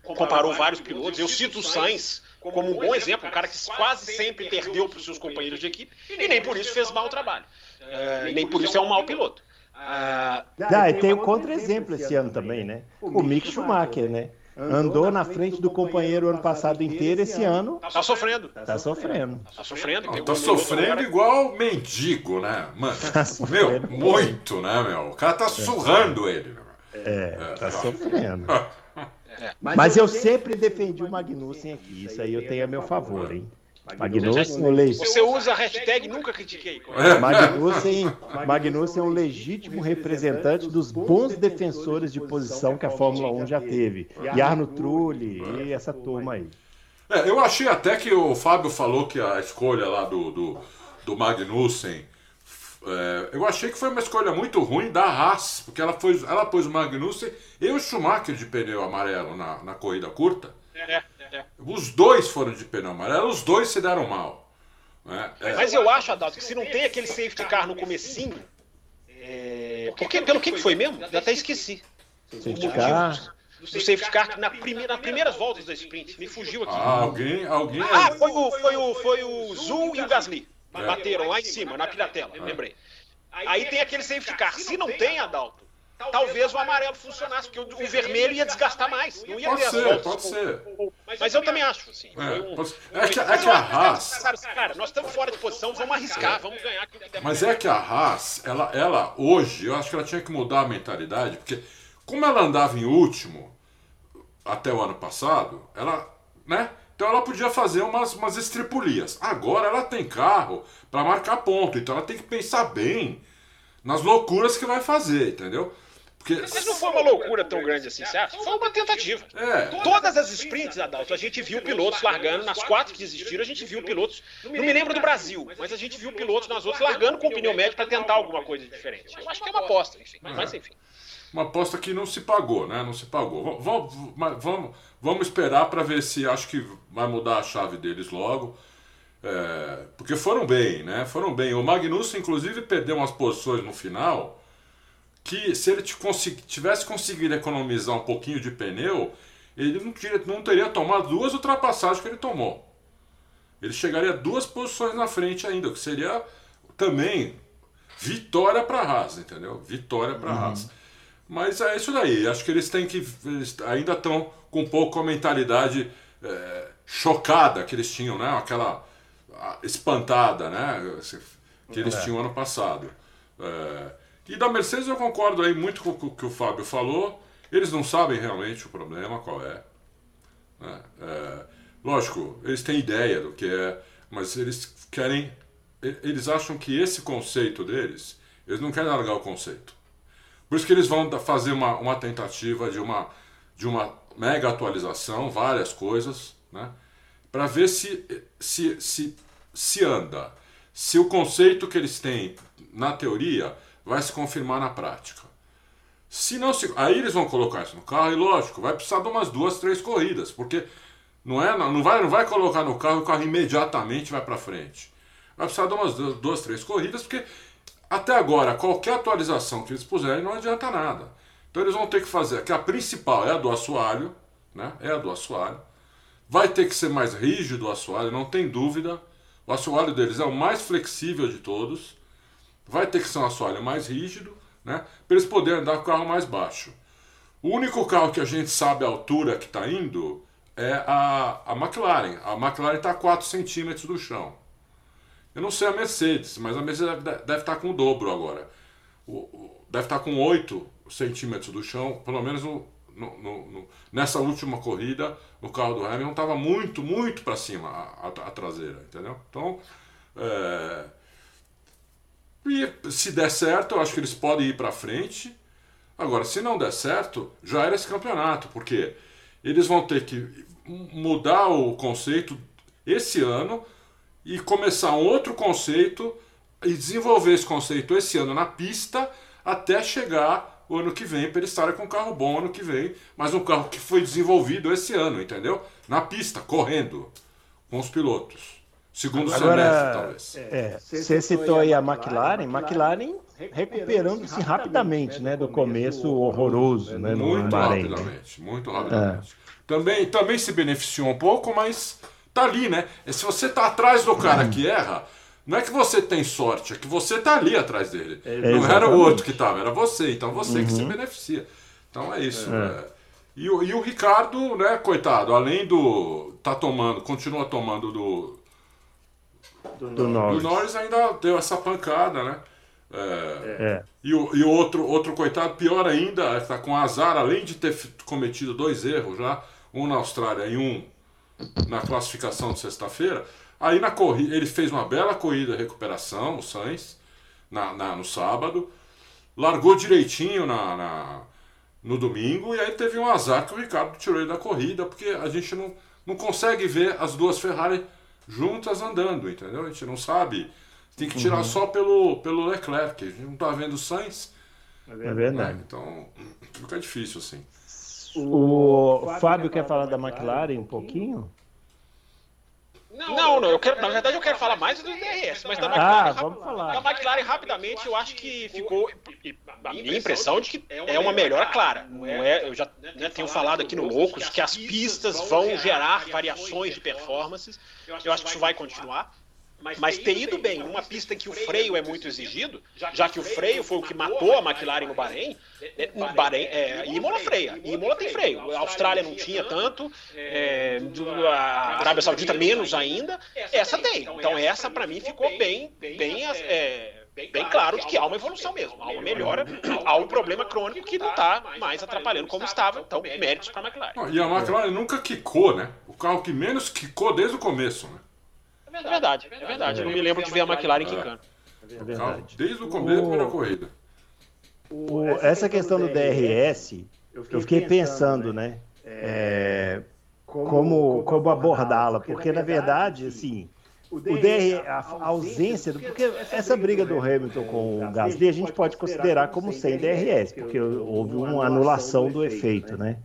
Speaker 3: comparou vários pilotos. Eu cito o Sainz como um bom exemplo, um cara que quase sempre perdeu para os seus companheiros de equipe e nem por isso fez mau trabalho. É, nem por isso é um mau piloto.
Speaker 1: Ah, e tem o contra-exemplo esse ano também, né? O Mick Schumacher, né? Andou na frente do companheiro ano passado inteiro, esse ano.
Speaker 3: Tá sofrendo.
Speaker 1: Tá sofrendo.
Speaker 3: Tá sofrendo.
Speaker 2: Tá sofrendo igual mendigo, né? Mano, tá meu, muito, né, meu? O cara tá surrando ele.
Speaker 1: É, é, tá sofrendo. Mas eu sempre defendi o Magnussen aqui. Isso aí eu tenho a meu favor, hein? Magnussen, o
Speaker 3: leg... Você usa a hashtag nunca critiquei.
Speaker 1: Magnussen, Magnussen é um legítimo representante dos bons defensores de posição que a Fórmula 1 já teve. Jarno Trulli e essa turma aí.
Speaker 2: É, eu achei até que o Fábio falou que a escolha lá do, do, do Magnussen. É, eu achei que foi uma escolha muito ruim da Haas, porque ela, foi, ela pôs o Magnussen e o Schumacher de pneu amarelo na, na corrida curta. É. É. Os dois foram de pneu amarelo, os dois se deram mal.
Speaker 3: Né? É. Mas eu acho, Adalto, que se não tem aquele safety car no comecinho, é... porque, pelo que foi mesmo? Eu até esqueci.
Speaker 1: Safety car?
Speaker 3: Do safety car na primeira, nas primeiras voltas da sprint. Me fugiu aqui.
Speaker 2: Ah, alguém, alguém.
Speaker 3: Ah, foi o, foi o, foi o Zul e o Gasly. Bateram lá em cima, na piratela, lembrei. Aí tem aquele safety car. Se não tem, Adalto, talvez o amarelo funcionasse, porque o, vermelho ia desgastar mais. Não ia
Speaker 2: pode ter ser, pode ser.
Speaker 3: Mas eu também acho, assim.
Speaker 2: É, um... é que, é que a Haas.
Speaker 3: Cara, nós estamos fora de posição, vamos arriscar, vamos ganhar.
Speaker 2: Mas é que a Haas, ela, ela hoje, eu acho que ela tinha que mudar a mentalidade, porque como ela andava em último até o ano passado, ela, né? Então ela podia fazer umas, umas estripulias. Agora ela tem carro para marcar ponto, então ela tem que pensar bem nas loucuras que vai fazer, entendeu?
Speaker 3: Porque... Mas não foi uma loucura tão grande assim, certo? Foi uma tentativa. É. Todas as sprints, Adalto, a gente viu pilotos largando, nas quatro que desistiram, a gente viu pilotos. Não me lembro do Brasil, mas a gente viu pilotos nas outras largando com pneu médio para tentar alguma coisa diferente. Eu acho que é uma aposta, enfim. É. Mas enfim.
Speaker 2: Uma aposta que não se pagou, né? Não se pagou. Vamos, vamos, vamos esperar para ver se acho que vai mudar a chave deles logo. É, porque foram bem, né? Foram bem. O Magnussen, inclusive, perdeu umas posições no final que se ele tivesse conseguido economizar um pouquinho de pneu, ele não, teria, não teria tomado duas ultrapassagens que ele tomou. Ele chegaria duas posições na frente ainda, que seria também vitória para a Haas, entendeu? Vitória para a uhum. Haas. Mas é isso daí. Acho que eles têm que. Eles ainda estão com um pouco a mentalidade é, chocada que eles tinham, né? Aquela espantada, né? Que eles é. tinham ano passado. É, e da Mercedes eu concordo aí muito com o que o Fábio falou. Eles não sabem realmente o problema, qual é. Né? é. Lógico, eles têm ideia do que é, mas eles querem. Eles acham que esse conceito deles, eles não querem largar o conceito. Por isso que eles vão fazer uma, uma tentativa de uma, de uma mega atualização, várias coisas, né? para ver se, se, se, se anda. Se o conceito que eles têm na teoria vai se confirmar na prática. Se não se, aí eles vão colocar isso no carro e lógico, vai precisar de umas duas, três corridas, porque não é, não vai, não vai colocar no carro o carro imediatamente vai para frente. Vai precisar de umas duas, duas, três corridas, porque até agora qualquer atualização que eles puserem não adianta nada. Então eles vão ter que fazer, que a principal é a do assoalho, né? É a do assoalho. Vai ter que ser mais rígido o assoalho, não tem dúvida. O assoalho deles é o mais flexível de todos. Vai ter que ser um assoalho mais rígido, né? Para eles poderem andar com o carro mais baixo. O único carro que a gente sabe a altura que está indo é a, a McLaren. A McLaren está a 4 centímetros do chão. Eu não sei a Mercedes, mas a Mercedes deve, estar tá com o dobro agora. O, deve estar tá com 8 centímetros do chão, pelo menos no, no, no, nessa última corrida, o carro do Hamilton estava muito, muito para cima a, a, a, traseira, entendeu? Então, é, e se der certo, eu acho que eles podem ir para frente. Agora, se não der certo, já era esse campeonato, porque eles vão ter que mudar o conceito esse ano e começar um outro conceito e desenvolver esse conceito esse ano na pista até chegar o ano que vem para eles estarem com um carro bom ano que vem, mas um carro que foi desenvolvido esse ano, entendeu? Na pista, correndo com os pilotos. Segundo Agora, semestre, talvez.
Speaker 1: É, você citou aí a McLaren, McLaren recuperando-se rapidamente, né, do começo horroroso, né,
Speaker 2: no muito Bahrein. Rapidamente, muito rapidamente. É. Também, também se beneficiou um pouco, mas tá ali, né? E se você tá atrás do cara que erra, não é que você tem sorte, é que você tá ali atrás dele. É, não exatamente. era o outro que tava, era você. Então você uhum. que se uhum. beneficia. Então é isso. É. Né? E, o, e o Ricardo, né, coitado, além do. tá tomando, continua tomando do.
Speaker 1: Do, do, Norris.
Speaker 2: do Norris ainda deu essa pancada, né? É, é. E o, e o outro, outro coitado, pior ainda, está com azar, além de ter cometido dois erros já, um na Austrália e um na classificação de sexta-feira. Aí na corrida, ele fez uma bela corrida de recuperação, o Sainz, na, na, no sábado, largou direitinho na, na, no domingo, e aí teve um azar que o Ricardo tirou ele da corrida, porque a gente não, não consegue ver as duas Ferrari juntas andando, entendeu? A gente não sabe. Tem que tirar uhum. só pelo, pelo Leclerc, a gente não tá vendo o Sainz.
Speaker 1: É verdade. Né?
Speaker 2: Então fica difícil assim.
Speaker 1: O, o Fábio quer falar da McLaren um pouquinho?
Speaker 3: Não, não, eu quero, na verdade eu quero falar mais do DRS, mas da
Speaker 1: McLaren, ah, vamos falar.
Speaker 3: da McLaren rapidamente eu acho que ficou a minha impressão de que é uma melhora clara. Não é, eu já né, tenho falado aqui no Loucos que as pistas vão gerar variações de performances. Eu acho que isso vai continuar. Mas ter ido bem numa pista em que o freio é muito exigido, já que o freio foi o que matou a McLaren no Bahrein, é, no Bahrein é, Imola freia, Imola tem freio. A Austrália não tinha tanto, é, a Arábia Saudita menos ainda, essa tem. Então essa para mim ficou bem, bem, é, bem claro de que há uma evolução mesmo, há uma melhora, há um problema crônico que não está mais atrapalhando como estava, então méritos para a McLaren.
Speaker 2: E a McLaren nunca quicou, né? O carro que menos quicou desde o começo, né?
Speaker 3: É verdade, é verdade. Eu não me lembro de ver a McLaren quicando.
Speaker 2: É verdade. Desde o começo da corrida.
Speaker 1: O, essa questão do DRS, eu fiquei pensando, né? É, como, como abordá-la, porque na verdade, assim, o DR, a, ausência do. Porque essa briga do Hamilton com o Gasly a gente pode considerar como sem DRS, porque houve uma anulação do efeito, né?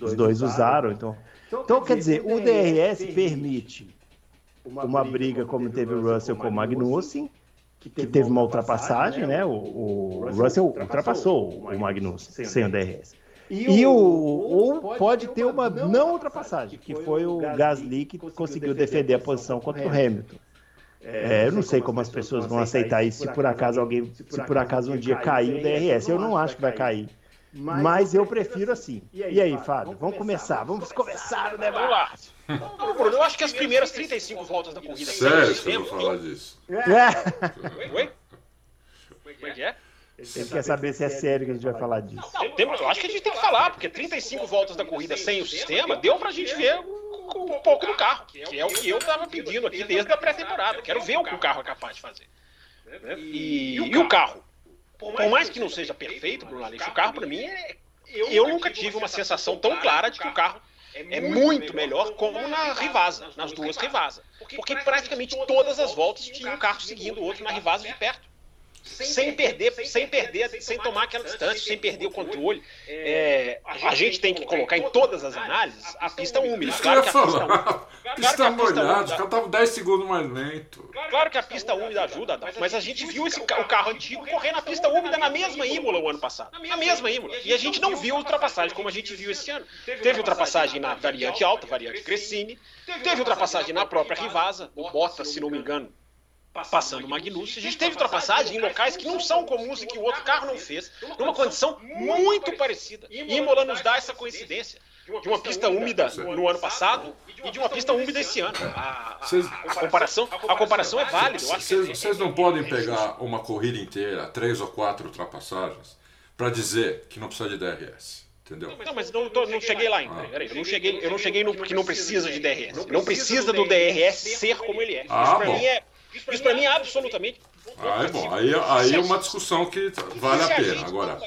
Speaker 1: Os dois usaram, então. Então, quer dizer, o DRS permite uma, uma briga como teve o Russell com o Magnussen, que teve uma ultrapassagem, né? O, o Russell ultrapassou o Magnussen sem o DRS. E, o, ou pode ter uma não ultrapassagem, que foi o Gasly que conseguiu defender a posição contra o Hamilton. É, eu não sei como as pessoas vão aceitar isso se por acaso alguém, se por acaso um dia cair o DRS. Eu não acho que vai cair. Mas eu prefiro assim. E aí, Fábio? Vamos começar. Vamos começar o debate.
Speaker 3: Não, Bruno, eu acho que as primeiras 35 voltas da corrida.
Speaker 2: Sério que eu vou falar disso?
Speaker 3: É. Oi? Como é que é?
Speaker 1: Ele quer saber se é sério que a gente vai falar disso.
Speaker 3: Não, tem, eu acho que a gente tem que falar, porque 35 voltas da corrida sem o sistema deu pra gente ver um pouco do carro, que é o que eu tava pedindo aqui desde a pré-temporada. Quero ver o que o carro é capaz de fazer. E, e o carro? Por mais que não seja perfeito, Bruno Aleixo, o carro para mim é. Eu nunca tive uma sensação tão clara de que o carro é muito melhor como na Rivasa, nas duas Rivasa. Porque praticamente todas as voltas tinha um carro seguindo o outro na Rivasa de perto. Sem perder, sem perder, sem tomar aquela distância, sem perder o controle. É, a gente tem que colocar em todas as análises a pista úmida.
Speaker 2: Claro que a pista úmida. Pista molhada, os caras estavam 10 segundos mais lento.
Speaker 3: Claro que a pista úmida ajuda, mas a gente viu esse, o carro antigo correr na pista úmida na mesma Imola o ano passado. Na mesma Imola. E a gente não viu ultrapassagem como a gente viu esse ano. Teve ultrapassagem na variante alta, variante Cressini. Teve ultrapassagem na própria Rivasa. O Bottas, se não me engano, passando o Magnussen. A gente teve ultrapassagem em locais que não são comuns e que o outro carro não fez, numa condição muito parecida. E Imola nos dá essa coincidência de uma pista úmida no ano passado e de uma pista úmida esse ano. A, a, a comparação, a comparação é válida.
Speaker 2: Vocês não podem pegar uma corrida inteira, três ou quatro ultrapassagens, para dizer que não precisa de DRS. Entendeu?
Speaker 3: Não, mas não, tô, não cheguei lá ainda. Ah. Peraí, eu não cheguei, eu não cheguei no que não precisa de DRS. Não precisa do DRS ser como ele é.
Speaker 2: Ah, Isso pra mim é
Speaker 3: isso para mim é absolutamente.
Speaker 2: Ah, é bom. Aí, aí é uma discussão que vale a pena. Agora.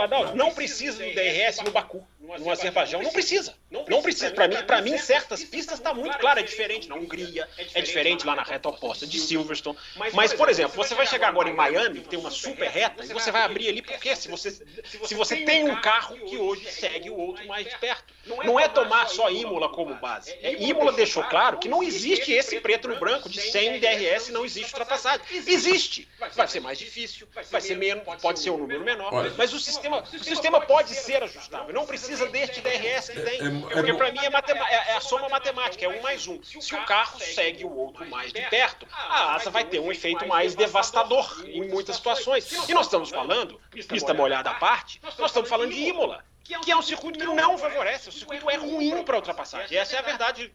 Speaker 3: Adalto, não precisa do DRS no Baku no Azerbaijão. Não precisa. Não precisa. Para mim, para mim, certas pistas está muito claro. É diferente na Hungria, é diferente lá na reta oposta de Silverstone. Mas, por exemplo, você vai chegar agora em Miami, que tem uma super reta, e você vai abrir ali, porque se você, se você tem um carro que hoje segue o outro mais de perto. Não é tomar só Imola como base. É, Imola deixou claro que não existe esse preto no branco de 100 DRS, não existe ultrapassagem. Existe. Vai ser mais difícil, vai ser menos, pode ser um número menor, mas o sistema, o sistema pode ser ajustável. Não precisa precisa deste DRS que tem. É, é, porque para mim é, é, é, a soma matemática, é um mais um. Se o carro segue o outro mais de perto, a asa vai ter um efeito mais devastador em muitas situações. E nós estamos falando, pista molhada à parte, nós estamos falando de Imola, que é um circuito que não favorece, o circuito é ruim para ultrapassagem. Essa é a verdade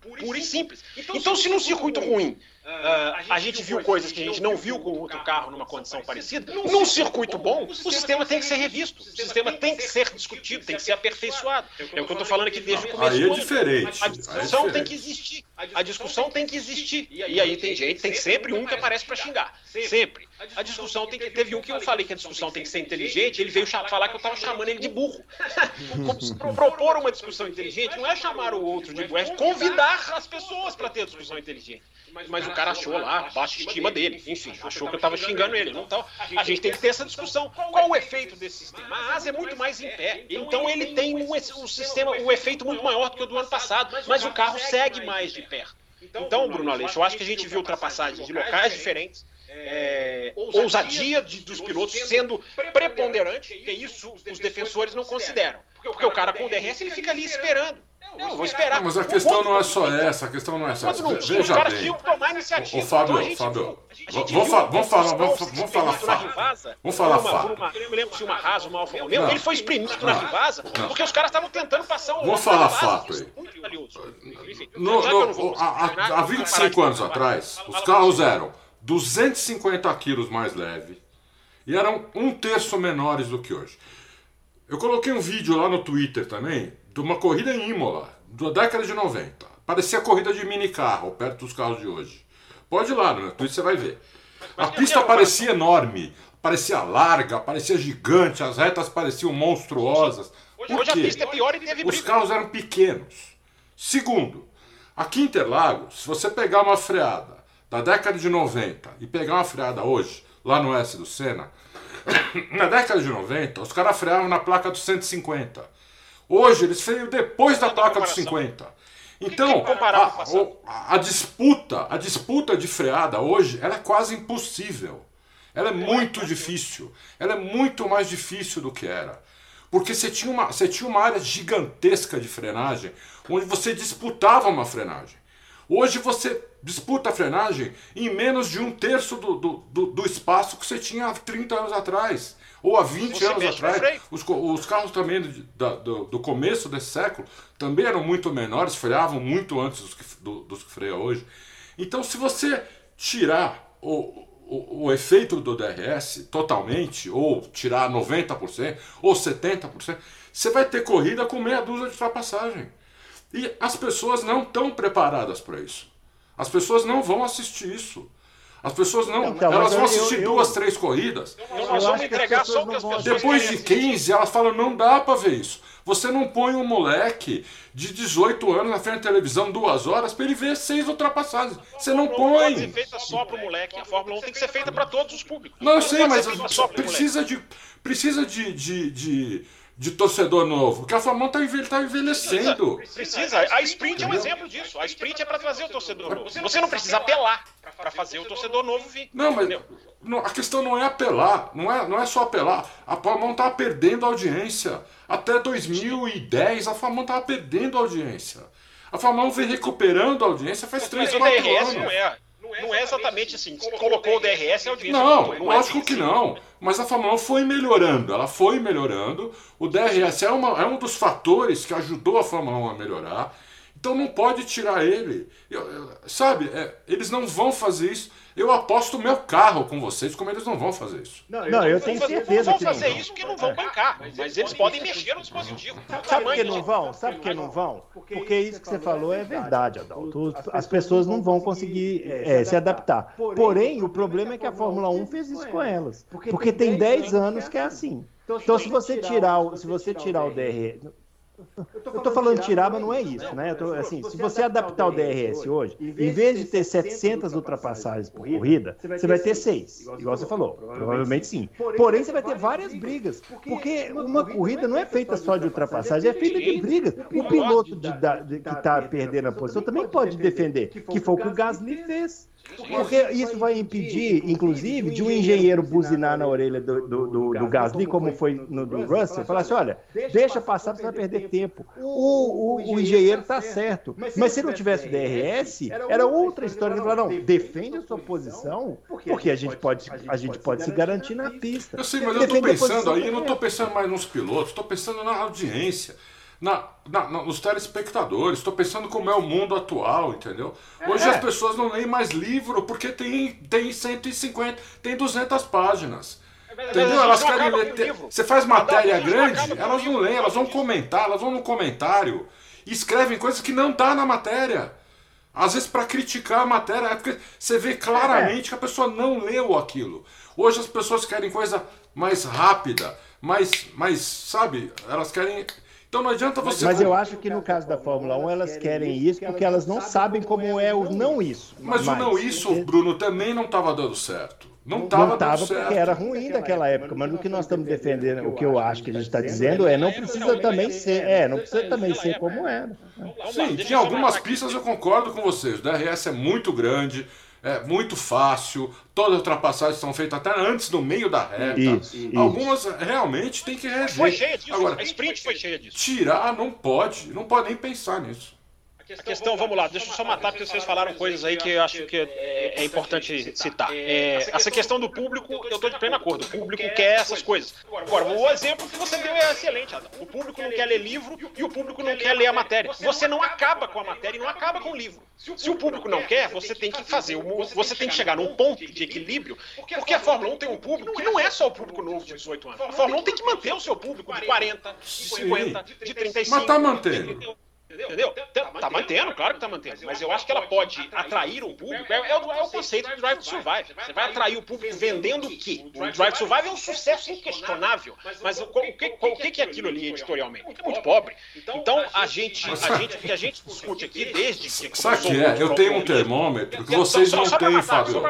Speaker 3: pura e simples. Então, se num circuito ruim Uh, a gente viu coisas que a gente não viu com outro carro numa condição parecida. Num circuito bom, o sistema tem que ser revisto. O sistema tem que ser discutido, tem que ser aperfeiçoado. É o que eu estou falando aqui desde o começo.
Speaker 2: Aí é diferente.
Speaker 3: A discussão tem que existir. A discussão tem que existir. E aí tem gente, tem sempre um que aparece para xingar. Sempre. A discussão tem que. Teve um que eu falei que a discussão tem que ser inteligente, ele veio falar que eu estava chamando ele de burro. Propor uma discussão inteligente não é chamar o outro de burro, é convidar as pessoas para ter a discussão inteligente. Mas, o cara achou lá, baixa estima dele. Enfim, achou que eu estava xingando ele. Então, a gente tem que ter essa discussão. Qual o efeito desse sistema? A asa é muito mais em pé. Então, ele tem um, um sistema, um efeito muito maior do que o do ano passado. Mas o carro segue mais de perto. Então, Bruno Aleixo, eu acho que a gente viu ultrapassagens de locais diferentes. É, ousadia de, dos pilotos sendo preponderante, que isso os defensores não consideram. Porque o cara com o DRS ele fica ali esperando. Não, vou esperar.
Speaker 2: Não, mas a questão não é só essa, a questão não é só essa. Veja
Speaker 3: bem. Tinha que tomar iniciativa.
Speaker 2: Ô, Fábio, então, Fábio, vamos falar, vamos falar, vamos falar fato. Vamos falar fato.
Speaker 3: Eu me lembro se uma Rasa, uma Alfa Romeo, ele foi espremido na Rivasa porque os caras estavam tentando passar um
Speaker 2: Vamos falar fato aí. Há 25 anos atrás, os carros eram 250 quilos mais leve e eram um terço menores do que hoje. Eu coloquei um vídeo lá no Twitter também de uma corrida em Imola, da década de 90. Parecia corrida de mini carro, perto dos carros de hoje. Pode ir lá, no Twitter você vai ver. A pista parecia enorme, parecia larga, parecia gigante, as retas pareciam monstruosas.
Speaker 3: Hoje, a pista é pior e teve
Speaker 2: Os carros eram pequenos. Segundo, aqui em Interlagos, se você pegar uma freada da década de 90 e pegar uma freada hoje, lá no S do Senna, na década de 90, os caras freavam na placa dos 150. Hoje eles freiam depois da placa dos 50. Então, a, a, disputa, a disputa de freada hoje, ela é quase impossível. Ela é muito difícil. Ela é muito mais difícil do que era. Porque você tinha uma, você tinha uma área gigantesca de frenagem, onde você disputava uma frenagem. Hoje você disputa a frenagem em menos de um terço do, do, do, do espaço que você tinha há 30 anos atrás. Ou há 20 você anos atrás. Os, os carros também do, do, do, começo desse século também eram muito menores, freavam muito antes dos que, do, dos que freiam hoje. Então, se você tirar o, o, o, efeito do DRS totalmente, ou tirar 90%, ou 70%, você vai ter corrida com meia dúzia de ultrapassagem. E as pessoas não estão preparadas para isso. As pessoas não vão assistir isso. As pessoas não. Então, elas vão assistir eu, eu, duas, três corridas.
Speaker 3: Então, nós vamos entregar só o que as pessoas
Speaker 2: Depois de 15, elas falam: não dá para ver isso. Você não põe um moleque de 18 anos na frente da televisão duas horas para ele ver seis ultrapassagens. Você não põe. Não pode
Speaker 3: ser feita só para o moleque. A Fórmula 1 tem que ser feita para todos os públicos.
Speaker 2: Não, eu sei, mas precisa de, precisa de, de, de de torcedor novo. Porque a Fórmula 1 está tá envelhecendo.
Speaker 3: Precisa. A sprint é um exemplo disso. A sprint é para trazer o torcedor novo. Você não precisa apelar para fazer o torcedor novo vir.
Speaker 2: Não, mas não, a questão não é apelar. Não é, não é só apelar. A Fórmula 1 estava perdendo audiência. Até 2010, a Fórmula 1 estava perdendo audiência. A Fórmula 1 vem recuperando a audiência faz 3, 4 anos.
Speaker 3: Não é não é exatamente assim. Colocou o DRS, a audiência
Speaker 2: Não, não é lógico assim, que não. Mas a Fórmula 1 foi melhorando. Ela foi melhorando. O DRS é, uma, é um dos fatores que ajudou a Fórmula 1 a melhorar. Então não pode tirar ele. Eu, eu, sabe, é, eles não vão fazer isso. Eu aposto meu carro com vocês, como eles não vão fazer isso.
Speaker 1: Não, eu, não, eu tenho certeza
Speaker 3: não vão fazer isso porque não vão é. bancar, mas eles podem mexer no dispositivo.
Speaker 1: Sabe por que não vão? Sabe por que não vão? Porque isso que você falou é verdade, Adalto. As pessoas não vão conseguir é, se adaptar. Porém, o problema é que a Fórmula 1 fez isso com elas. Porque tem 10 anos que é assim. Então, se você tirar, se você tirar o DR, eu estou falando tirar, mas não é isso, né? Tô, assim, se você adaptar o DRS hoje, em vez de ter 700 ultrapassagens por corrida, você vai ter 6, igual você falou. Provavelmente sim. Porém, você vai ter várias brigas, porque uma corrida não é feita só de ultrapassagem, é feita de brigas. O piloto de, de, que está perdendo a posição também pode defender, que foi o que o Gasly fez. Porque isso vai impedir, inclusive, de um engenheiro buzinar na orelha do, do, do, do Gasly, como foi no do Russell, falar assim: olha, deixa passar, você vai perder tempo. O, o, o engenheiro está certo. Mas se não tivesse o DRS, era outra história. Ele falou: não, defende a sua posição, porque a gente pode, a gente pode se garantir na pista.
Speaker 2: Eu sei, mas eu estou pensando aí, eu não estou pensando mais nos pilotos, estou pensando na audiência na, na, nos telespectadores. Estou pensando como é o mundo atual, entendeu? Hoje é. as pessoas não leem mais livro porque tem, tem 150, tem 200 páginas. É entendeu? Elas querem ler. Você faz matéria grande, elas não leem, elas vão comentar, elas vão no comentário e escrevem coisas que não tá na matéria. Às vezes para criticar a matéria, é porque você vê claramente que a pessoa não leu aquilo. Hoje as pessoas querem coisa mais rápida, mais, mais sabe? Elas querem então não adianta você.
Speaker 1: Mas eu acho que no caso da Fórmula 1 elas querem isso porque elas não sabem como é o não isso.
Speaker 2: Mas o não isso, Bruno, também não estava dando certo. Não estava dando certo.
Speaker 1: porque era ruim naquela época, mas o que nós estamos defendendo, o que eu acho que a gente está dizendo é não precisa também ser, é, não precisa também ser como era.
Speaker 2: Sim, tinha algumas pistas eu concordo com vocês. O DRS é muito grande, é muito fácil, todas as ultrapassagens são feitas até antes, no meio da reta. Isso, Algumas isso. realmente tem que rever.
Speaker 3: Foi cheia disso, Agora, a sprint foi cheia disso.
Speaker 2: Tirar não pode, não pode nem pensar nisso.
Speaker 3: A questão, vamos lá, deixa eu só matar, porque vocês falaram coisas aí que eu acho que é, é importante citar. É, essa questão do público, eu estou de pleno acordo. O público quer essas coisas. Agora, o exemplo que você deu é excelente, Adam. O público não quer ler livro e o público não quer ler a matéria. Você não acaba com a matéria e não acaba com o livro. Se o público não quer, você tem que fazer, você tem que chegar num ponto de equilíbrio, porque a Fórmula 1 tem um público que não é só o público novo de 18 anos. A Fórmula 1 tem que manter o seu público de 40, de 50, de 35.
Speaker 2: Mas tá mantendo.
Speaker 3: Entendeu? Tá, tá mantendo, claro que tá mantendo. Mas eu acho que ela pode atrair o público. É, é, o, é o conceito do Drive to Survive. Você vai atrair o público vendendo o quê? O Drive to Survive é um sucesso inquestionável. Mas o, o, que, o que é aquilo ali editorialmente? É muito pobre. Então a gente, a gente, o que a gente discute aqui desde que.
Speaker 2: Sabe que é? Eu tenho um termômetro que vocês não têm, Fábio.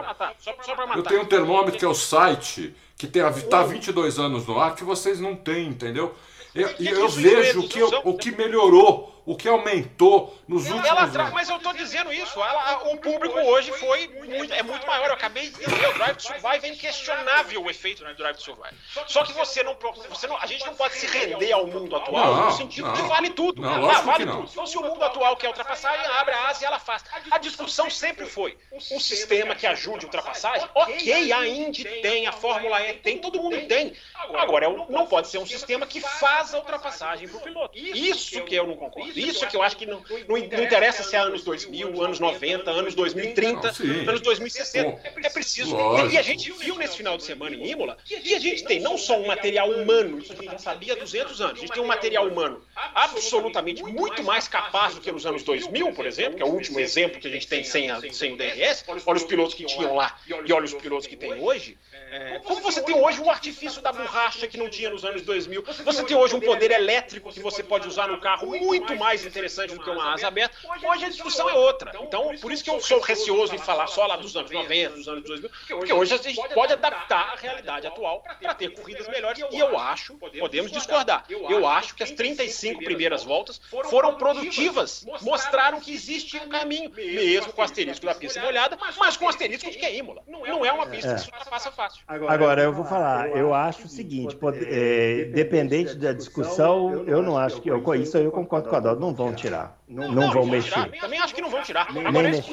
Speaker 2: Eu tenho um termômetro que é o site que está 22 anos no ar que vocês não têm, entendeu? Eu, eu vejo que, o que melhorou o que aumentou nos últimos ela, anos.
Speaker 3: Mas eu estou dizendo isso. Ela, o público hoje foi muito, é muito maior. Eu acabei de dizer, o Drive to Survive é inquestionável o efeito do Drive to Survive. Só que você não, você não, a gente não pode se render ao mundo atual não, no sentido não, que vale tudo.
Speaker 2: Não, ah,
Speaker 3: vale
Speaker 2: tudo.
Speaker 3: Então se o mundo atual quer ultrapassagem, abre a asa e ela faz. A discussão sempre foi um sistema que ajude a ultrapassagem. Ok, a Indy tem, a Fórmula é, tem, todo mundo tem. Agora, é não pode ser um sistema que faz a ultrapassagem para o piloto. Isso que eu não concordo. Isso que eu acho que não, não, interessa se é anos 2000, anos 90, anos 2030, anos 2060. É preciso. E a gente viu nesse final de semana em Imola que a gente tem não só um material humano, isso a gente já sabia há 200 anos, a gente tem um material humano absolutamente muito mais capaz do que nos anos 2000, por exemplo, que é o último exemplo que a gente tem sem, a, sem o DRS. Olha os pilotos que tinham lá e olha os pilotos que tem hoje. É, como você tem hoje um artifício da borracha que não tinha nos anos 2000, você tem hoje um poder elétrico que você pode usar no carro muito mais interessante do que uma asa aberta. Hoje a discussão é outra. Então, por isso que eu sou receoso em falar só lá dos anos 90, dos anos 2000, porque hoje a gente pode adaptar a realidade atual para ter corridas melhores. E eu acho, podemos discordar, eu acho que as 35 primeiras voltas foram produtivas, mostraram que existe um caminho, mesmo com o asterisco da pista molhada, mas com o asterisco de que é Imola. Não é uma pista que se passa fácil.
Speaker 1: Agora, eu vou falar, eu acho o seguinte, pode, é, dependente da discussão, eu não acho que. Eu, isso aí eu concordo com a Dó, não vão tirar. Não, não, não vão mexer.
Speaker 3: Também acho que não vão tirar. Agora, eles,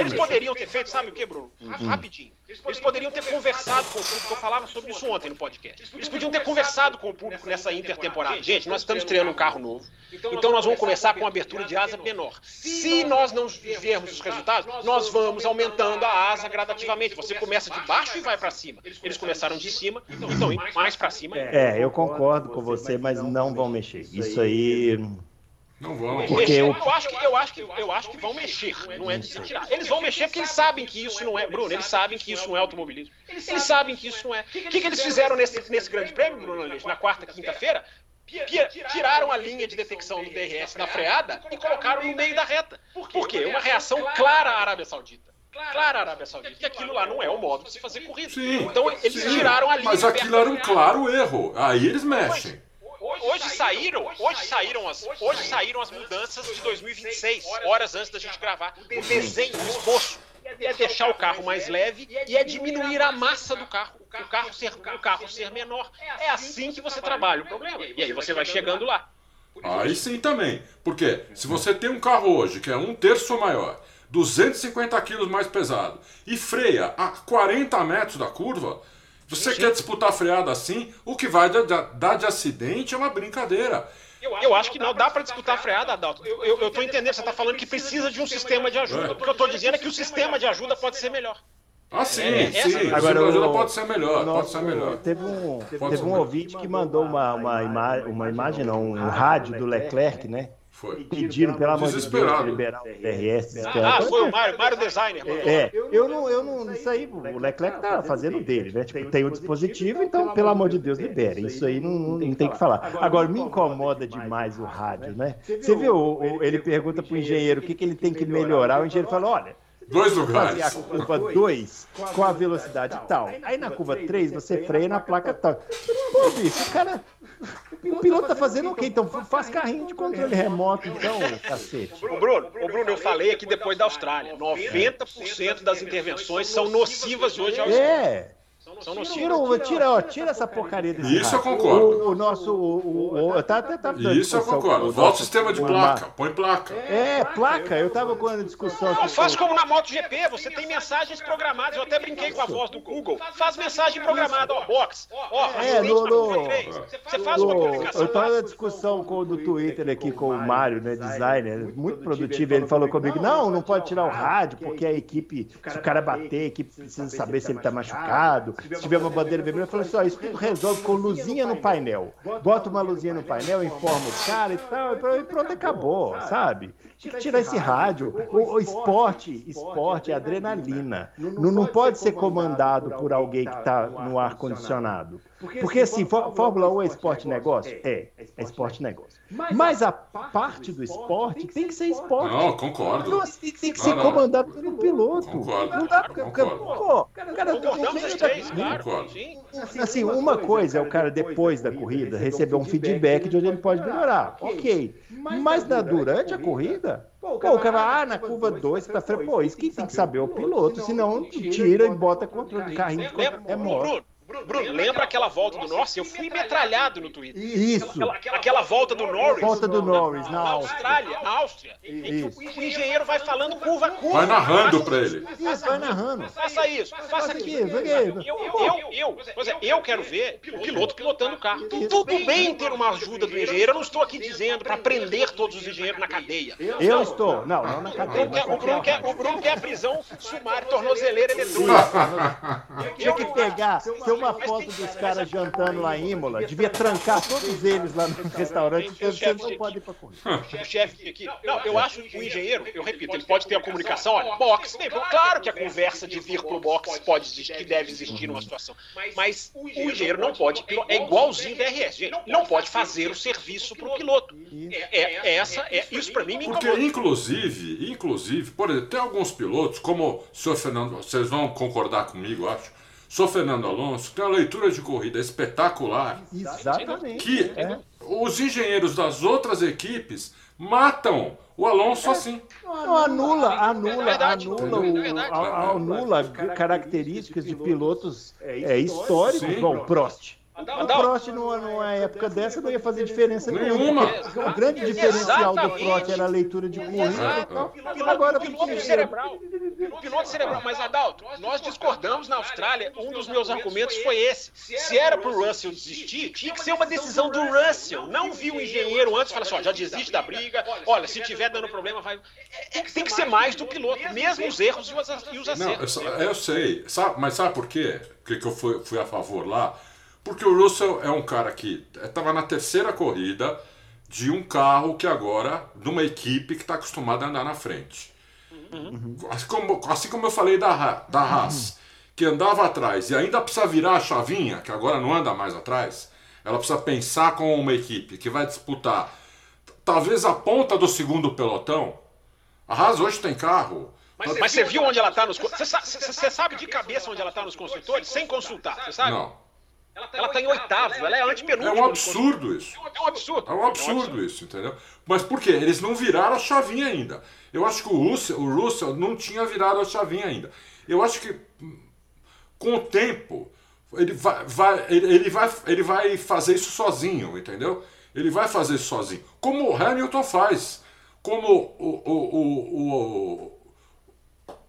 Speaker 3: eles poderiam ter feito, sabe o que, Bruno? Uhum. Rapidinho. Eles poderiam ter conversado com o público, eu falava sobre isso ontem no podcast. Eles podiam ter conversado com o público nessa intertemporada. Gente, nós estamos estreando um carro novo, então nós vamos começar com uma abertura de asa menor. Se nós não vermos os resultados, nós vamos aumentando a asa gradativamente. Você começa de baixo e vai para cima. Eles começaram de cima, então mais para cima.
Speaker 1: É, eu concordo com você, mas não vão mexer. Isso aí
Speaker 2: não vão.
Speaker 3: Porque eu... eu... acho que eu acho que eu acho que vão mexer, não é de se tirar. Eles vão mexer porque eles sabem que isso não é, Bruno, eles sabem que isso não é automobilismo. Eles sabem que isso não é. O que, que eles fizeram nesse, nesse grande prêmio, Bruno na quarta, quinta-feira? Tiraram a linha de detecção do DRS da freada e colocaram no meio da reta. Por quê? Uma reação clara à Arábia Saudita clara à Arábia Saudita que aquilo lá não é o modo de se fazer corrida. Sim, então eles sim, tiraram a linha.
Speaker 2: Mas aquilo era um claro erro. Aí eles mexem.
Speaker 3: Hoje saíram, hoje saíram as, hoje saíram as mudanças de 2026, horas antes da gente gravar. O desenho, o esboço é deixar o carro mais leve e é diminuir a massa do carro. O carro ser, o carro ser menor. É assim que você trabalha o problema. E aí você vai chegando lá.
Speaker 2: Aí sim também. Porque se você tem um carro hoje que é um terço maior, 250 quilos mais pesado, e freia a 40 metros da curva, você quer disputar freada assim? O que vai dar de acidente é uma brincadeira.
Speaker 3: Eu acho que não dá para disputar freada, Adalto. Eu estou entendendo, você está falando que precisa de um sistema de ajuda. O que eu estou dizendo é que o sistema de ajuda pode ser melhor.
Speaker 2: Ah, sim, é, sim. Agora, o ajuda pode ser melhor, nosso, pode ser melhor.
Speaker 1: Teve um, teve um ouvinte que mandou uma, uma, ima uma imagem, não, um rádio do Leclerc, né?
Speaker 2: Foi.
Speaker 1: Pediram, pelo amor de Deus, liberar o DRS.
Speaker 3: Ah, foi o Mário, Mário Designer.
Speaker 1: É, é, eu não, eu não, isso aí, o Leclerc tá fazendo dele, né? Tipo, tem o dispositivo, então, pelo amor de Deus, libere. Isso aí não, não tem que falar. Agora, me incomoda demais o rádio, né? Você viu, ele pergunta pro engenheiro o que, que ele tem que melhorar, o engenheiro fala, olha,
Speaker 2: Dois lugares.
Speaker 1: Fazer a curva 2 com a velocidade tal. Aí na curva 3 você freia na placa tal. Pô, bicho, o cara o piloto tá fazendo o quê? Então faz carrinho de controle remoto, então, cacete.
Speaker 3: O Bruno, o Bruno, eu falei aqui depois da Austrália. 90% das intervenções são nocivas hoje ao
Speaker 1: É. São Tira, tira, ó, tira essa porcaria desse
Speaker 2: Isso eu concordo.
Speaker 1: O, o nosso. O, o, tá, tá, tá
Speaker 2: Isso eu concordo. Volta o sistema de placa. Põe placa.
Speaker 1: É, placa. Eu tava com a discussão.
Speaker 3: Não, faz como na MotoGP. Você tem mensagens programadas. Eu até brinquei com a voz do Google. Faz mensagem programada. Ó, box. Ó,
Speaker 1: é, no, no, Você faz uma comunicação. Eu tava na discussão com o do Twitter aqui com o Mário, né? Designer. Muito produtivo. Ele falou comigo: não, não pode tirar o rádio, porque a equipe, se o cara bater, a equipe precisa saber se ele tá machucado se tiver uma bandeira vermelha, eu falo assim, ó, isso tudo resolve com luzinha no painel. Bota uma luzinha no painel, informa o cara e tal, e pronto, acabou, sabe? Tinha que tirar esse rádio. O, o esporte, esporte é adrenalina. Não, não pode ser comandado por alguém que está no ar-condicionado. Porque assim, Fórmula 1 é esporte negócio? É, é esporte negócio. Mas a parte do esporte tem que ser esporte.
Speaker 2: Não, concordo. Não,
Speaker 1: tem, tem que ser não, comandado pelo piloto.
Speaker 2: Concordo.
Speaker 1: Não dá pra. Pô, cara, cara,
Speaker 2: concordo.
Speaker 1: Assim, uma coisa é o cara, depois da corrida, receber um feedback de onde ele pode melhorar. Ok. Mas na, durante a corrida, pô, o cara vai, ah, na curva 2 você tá freio. Pô, isso quem tem que saber é o piloto, senão tira e bota controle de carrinho de controle remoto.
Speaker 3: Bruno, lembra aquela volta do Norris? Eu fui metralhado no Twitter.
Speaker 1: Isso.
Speaker 3: Aquela, aquela volta do Norris.
Speaker 1: Volta do Norris, na,
Speaker 3: na Austrália. Na Áustria.
Speaker 1: Isso.
Speaker 3: O engenheiro vai falando curva a curva.
Speaker 2: Vai narrando pra ele.
Speaker 1: Isso, vai narrando.
Speaker 3: Faça isso, faça aquilo.
Speaker 1: Isso,
Speaker 3: Eu, eu, eu, é, eu quero ver o piloto pilotando o carro. Tudo bem ter uma ajuda do engenheiro. Eu não estou aqui dizendo para prender todos os engenheiros na cadeia.
Speaker 1: Eu estou. Não, não na cadeia.
Speaker 3: Bruno, o, Bruno quer, o Bruno quer a prisão sumária, tornozeleira eletrônica.
Speaker 1: Tinha que pegar, ter uma foto dos caras jantando lá em Imola, devia trancar todos eles lá no restaurante, porque vocês não podem ir pra corrida.
Speaker 3: o chefe aqui. Não, eu acho que o engenheiro, eu repito, ele pode ter a comunicação, olha, box. Bem, claro que a conversa de vir pro box pode existir, que deve existir numa situação. Mas o engenheiro não pode, é igualzinho o DRS, gente, não pode fazer o serviço pro piloto. É, é- essa, é, isso pra mim me
Speaker 2: Porque,
Speaker 3: incomoda.
Speaker 2: inclusive, inclusive, por exemplo, tem alguns pilotos, como o senhor Fernando, vocês vão concordar comigo, acho. Senhor Fernando Alonso tem uma leitura de corrida espetacular.
Speaker 1: Exatamente.
Speaker 2: Que
Speaker 1: É.
Speaker 2: os engenheiros das outras equipes matam o Alonso assim.
Speaker 1: Não, anula, anula,
Speaker 3: É verdade,
Speaker 1: anula,
Speaker 3: é
Speaker 1: o,
Speaker 3: verdade.
Speaker 1: a- anula características de pilotos é, históricos.
Speaker 2: Sim.
Speaker 1: Bom, Prost. O. Prost, numa, numa época dessa, não ia fazer diferença
Speaker 2: Nenhuma.
Speaker 1: porque O grande diferencial do. Prost era a leitura de corrida e Agora,
Speaker 3: piloto cerebral. Piloto cerebral. Mas, Adalto, nós discordamos na Austrália. Um dos meus argumentos foi esse. Se era pro Russell desistir, tinha que ser uma decisão do Russell. Não vi o engenheiro antes e falar assim, ó, já desiste da briga. Olha, se tiver dando problema, vai... Tem que ser mais do piloto. Mesmo os erros e os ac- e os
Speaker 2: Não,
Speaker 3: acertos.
Speaker 2: eu, eu sei. Sabe, mas sabe por quê? Por que que eu fui, fui a favor lá? Porque o Russell é um cara que estava na terceira corrida de um carro que agora, de uma equipe que está acostumada a andar na frente. Assim, como, assim como eu falei da, Ha- da Haas, que andava atrás e ainda precisa virar a chavinha, que agora não anda mais atrás, ela precisa pensar com uma equipe que vai disputar talvez a ponta do segundo pelotão. A Haas hoje tem carro.
Speaker 3: Mas, mas você viu onde ela tá nos... Você sa- você- você sabe de cabeça onde ela tá nos construtores? Sem consultar, você sabe?
Speaker 2: Não.
Speaker 3: Ela tá em oitavo, ela é
Speaker 2: É
Speaker 3: antepenúltima.
Speaker 2: um
Speaker 3: nos
Speaker 2: absurdo isso.
Speaker 3: É um absurdo.
Speaker 2: É um absurdo isso, entendeu? Mas por quê? Eles não viraram a chavinha ainda. Eu acho que o Russell, o Russell não tinha virado a chavinha ainda. Eu acho que com o tempo ele vai, vai- ele, ele vai, ele vai fazer isso sozinho, entendeu? Ele vai fazer isso sozinho. Como o Hamilton faz. Como o, o, o, o-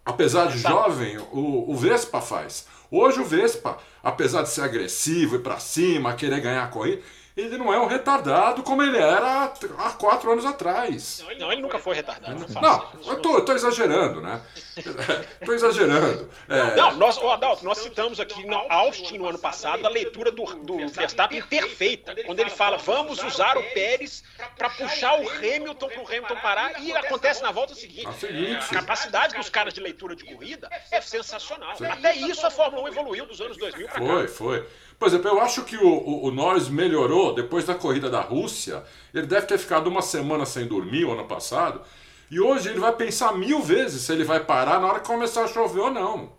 Speaker 2: apesar de jovem, o, o Vespa faz. Hoje o Vespa, apesar de ser agressivo e pra cima, querer ganhar a corrida, ele não é um retardado como ele era há quatro anos atrás.
Speaker 3: Não, ele nunca foi retardado. Não,
Speaker 2: Não, eu tô, eu tô exagerando, né? tô exagerando. É,
Speaker 3: Não, nós, ô Adalto, nós citamos aqui na Austin no ano passado a leitura do, do Verstappen perfeita, quando ele fala vamos usar o Pérez para puxar o Hamilton para o Hamilton parar e acontece na volta seguinte.
Speaker 2: O seguinte.
Speaker 3: A capacidade dos caras de leitura de corrida é sensacional. Até isso a Fórmula 1 evoluiu dos anos 2000 para cá.
Speaker 2: Foi, foi. Por exemplo, eu acho que o, o, o Norris melhorou depois da corrida da Rússia. Ele deve ter ficado uma semana sem dormir o ano passado. E hoje ele vai pensar mil vezes se ele vai parar na hora que começar a chover ou não.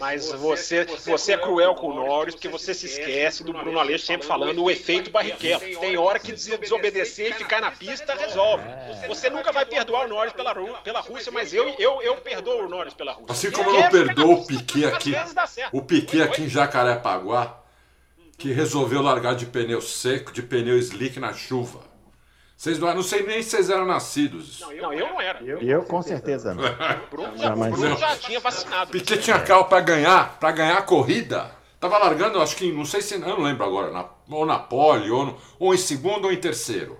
Speaker 3: Mas você, você é cruel com o Norris, porque você se esquece do Bruno Aleixo sempre falando o efeito Barrichello. Tem hora que des- desobedecer e ficar na pista resolve. Você nunca vai perdoar o Norris pela, Ru- pela Rússia, mas eu, eu, eu perdoo o Norris pela Rússia.
Speaker 2: Assim como eu não perdoo o Piquet aqui. O Piquet aqui em Jacarepaguá, que resolveu largar de pneu seco, de pneu slick na chuva. Vocês não, não sei nem se vocês eram nascidos.
Speaker 3: Não, eu não era.
Speaker 1: E eu com certeza não.
Speaker 3: O Bruno, já, o
Speaker 1: Jamais
Speaker 3: Bruno
Speaker 1: não.
Speaker 3: já tinha vacinado.
Speaker 2: Piquet tinha carro para ganhar, para ganhar a corrida. Tava largando, acho que, não sei se, eu não lembro agora, na, ou na pole, ou, no- ou em segundo ou em terceiro.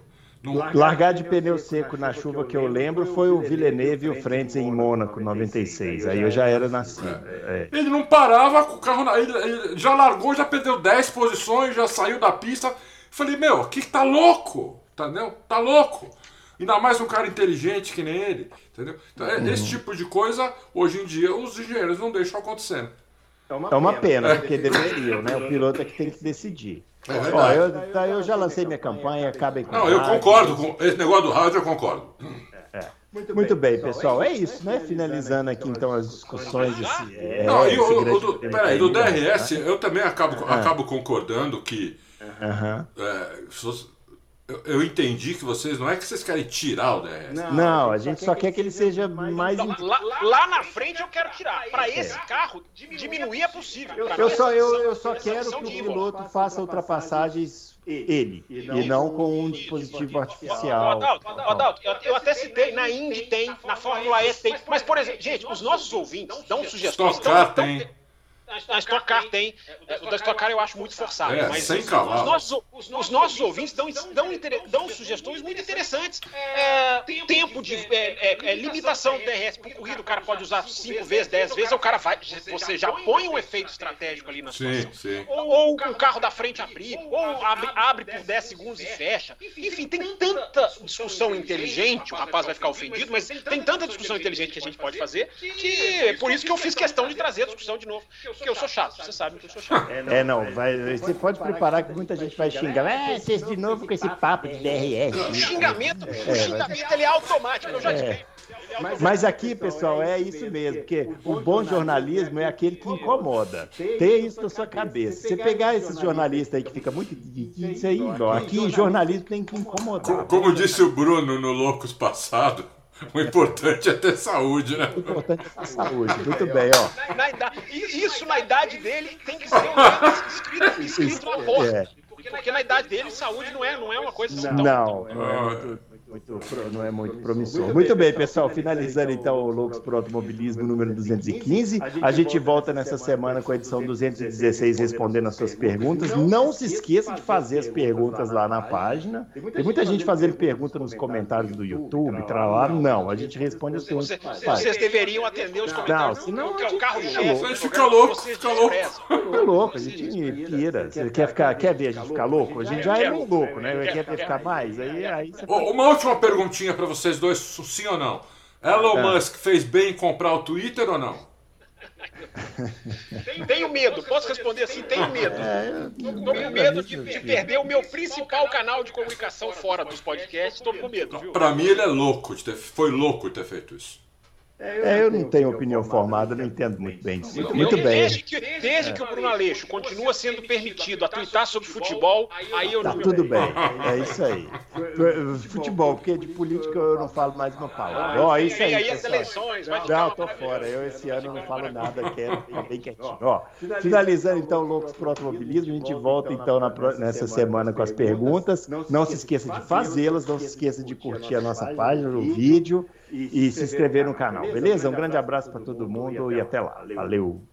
Speaker 1: Largar de pneu seco na chuva que eu lembro foi o Villeneuve e o Frentzen em Mônaco, 96. Aí eu já era nascido. É.
Speaker 2: Ele não parava com o carro. na- Ele, já largou, já perdeu 10 posições, já saiu da pista. Falei, meu, que que tá louco? Entendeu? Tá louco. Ainda mais um cara inteligente que nem ele. Entendeu? Então, é- Esse tipo de coisa, hoje em dia, os engenheiros não deixam acontecendo.
Speaker 1: É uma pena, porque deveriam, né? O piloto é que tem que decidir.
Speaker 2: É
Speaker 1: Ó, eu, tá, eu já lancei minha campanha, acabem com
Speaker 2: Não, eu concordo com esse negócio do rádio, eu concordo.
Speaker 1: Muito bem, pessoal. É isso, né? Finalizando aqui então as discussões desse. É,
Speaker 2: Não, e o, o do, peraí,
Speaker 1: aí,
Speaker 2: do
Speaker 1: né?
Speaker 2: DRS, eu também acabo, acabo concordando que
Speaker 1: Aham.
Speaker 2: é, se você- Eu, eu, entendi que vocês não é que vocês querem tirar o DRS.
Speaker 1: Não, não a gente só quer que ele seja mais. Não,
Speaker 3: lá, lá, na frente eu quero tirar. Para esse carro, diminuir é possível.
Speaker 1: Eu, eu só, eu, eu só quero que o piloto faça ultrapassagens ele, e não, e não com um dispositivo artificial.
Speaker 3: Adalto, Adalto, eu, eu até citei, na Indy tem, na Fórmula E tem, mas, por exemplo, gente, os nossos ouvintes dão sugestões.
Speaker 2: Stock tem.
Speaker 3: A Stock Car tem. O da Stock Car eu acho muito forçado.
Speaker 2: É,
Speaker 3: mas
Speaker 2: sem cavalos.
Speaker 3: Os nossos, os, os nossos ouvintes dão, dão, dão sugestões muito interessantes. É, tempo de. É, é, é limitação do DRS por corrida, o cara pode usar 5 vezes, 10 vezes, o cara vai. Você já põe um efeito estratégico ali na situação.
Speaker 2: Sim, sim.
Speaker 3: Ou, ou o carro da frente abrir, ou abre, abre por 10 segundos e fecha. Enfim, tem tanta discussão inteligente, o rapaz vai ficar ofendido, mas tem tanta discussão inteligente que a gente pode fazer que por isso que eu fiz questão de trazer a discussão de novo. Porque eu sou chato, você sabe que eu sou chato.
Speaker 1: É, não, vai, você pode preparar que muita gente vai xingar. É, vocês de novo com esse papo de DRS.
Speaker 3: O xingamento, o xingamento ele é automático, eu já é.
Speaker 1: Mas aqui, pessoal, é isso mesmo, porque o bom jornalismo é aquele que incomoda. Tem isso na sua cabeça. Você pegar esses jornalistas aí que fica muito. Isso aí, não. Aqui jornalismo tem que incomodar.
Speaker 2: Como disse o Bruno no Loucos Passado, o importante é ter saúde, né?
Speaker 1: O importante é ter saúde. Muito bem, ó.
Speaker 3: Na, na, isso na idade dele tem que ser um escrito, escrito na porta. É. Porque, porque na idade dele, saúde não é, não é uma coisa
Speaker 1: não, tão... Não, não é muito não é muito promissor. Muito bem, pessoal. Finalizando então o Loucos por Automobilismo número 215. A gente volta nessa semana com a edição 216 respondendo as suas perguntas. Não se esqueça de fazer as perguntas lá na página. Tem muita gente fazendo pergunta nos comentários do YouTube, pra lá. Não, a gente responde as perguntas.
Speaker 3: Vocês deveriam atender os comentários.
Speaker 1: Não, senão
Speaker 3: o carro.
Speaker 2: Fica louco, fica louco.
Speaker 1: Fica louco, a gente pira. Você quer, ficar, quer ver a gente ficar louco? A gente já é louco, né? Quer ficar mais? Aí, aí você...
Speaker 2: Uma última perguntinha para vocês dois, sim ou não. Elon é. Musk fez bem em comprar o Twitter ou não?
Speaker 3: Tenho medo, posso responder assim? Tenho medo. É, Estou com medo de, de, perder o meu principal canal de comunicação fora dos podcasts. Estou com medo, viu?
Speaker 2: Para mim, ele é louco, ter, foi louco ter feito isso.
Speaker 1: É, eu não tenho opinião formada, não entendo muito bem disso. Muito, muito bem.
Speaker 3: Desde, que, desde que o Bruno Aleixo continua sendo permitido a twittar sobre futebol, aí eu
Speaker 1: tá
Speaker 3: não.
Speaker 1: Tá tudo bem, é isso aí. Futebol, porque de política eu não falo mais uma palavra. Ó, isso aí.
Speaker 3: aí as eleições, vai
Speaker 1: Não, tô fora. Eu esse ano não falo nada, quero bem quietinho. Ó, finalizando então Loucos pro Automobilismo, a gente volta então na, nessa semana com as perguntas. Não se esqueça de fazê-las, não se esqueça de curtir a nossa página, o vídeo e se inscrever no canal, beleza? Um grande abraço para todo mundo e até lá. Valeu!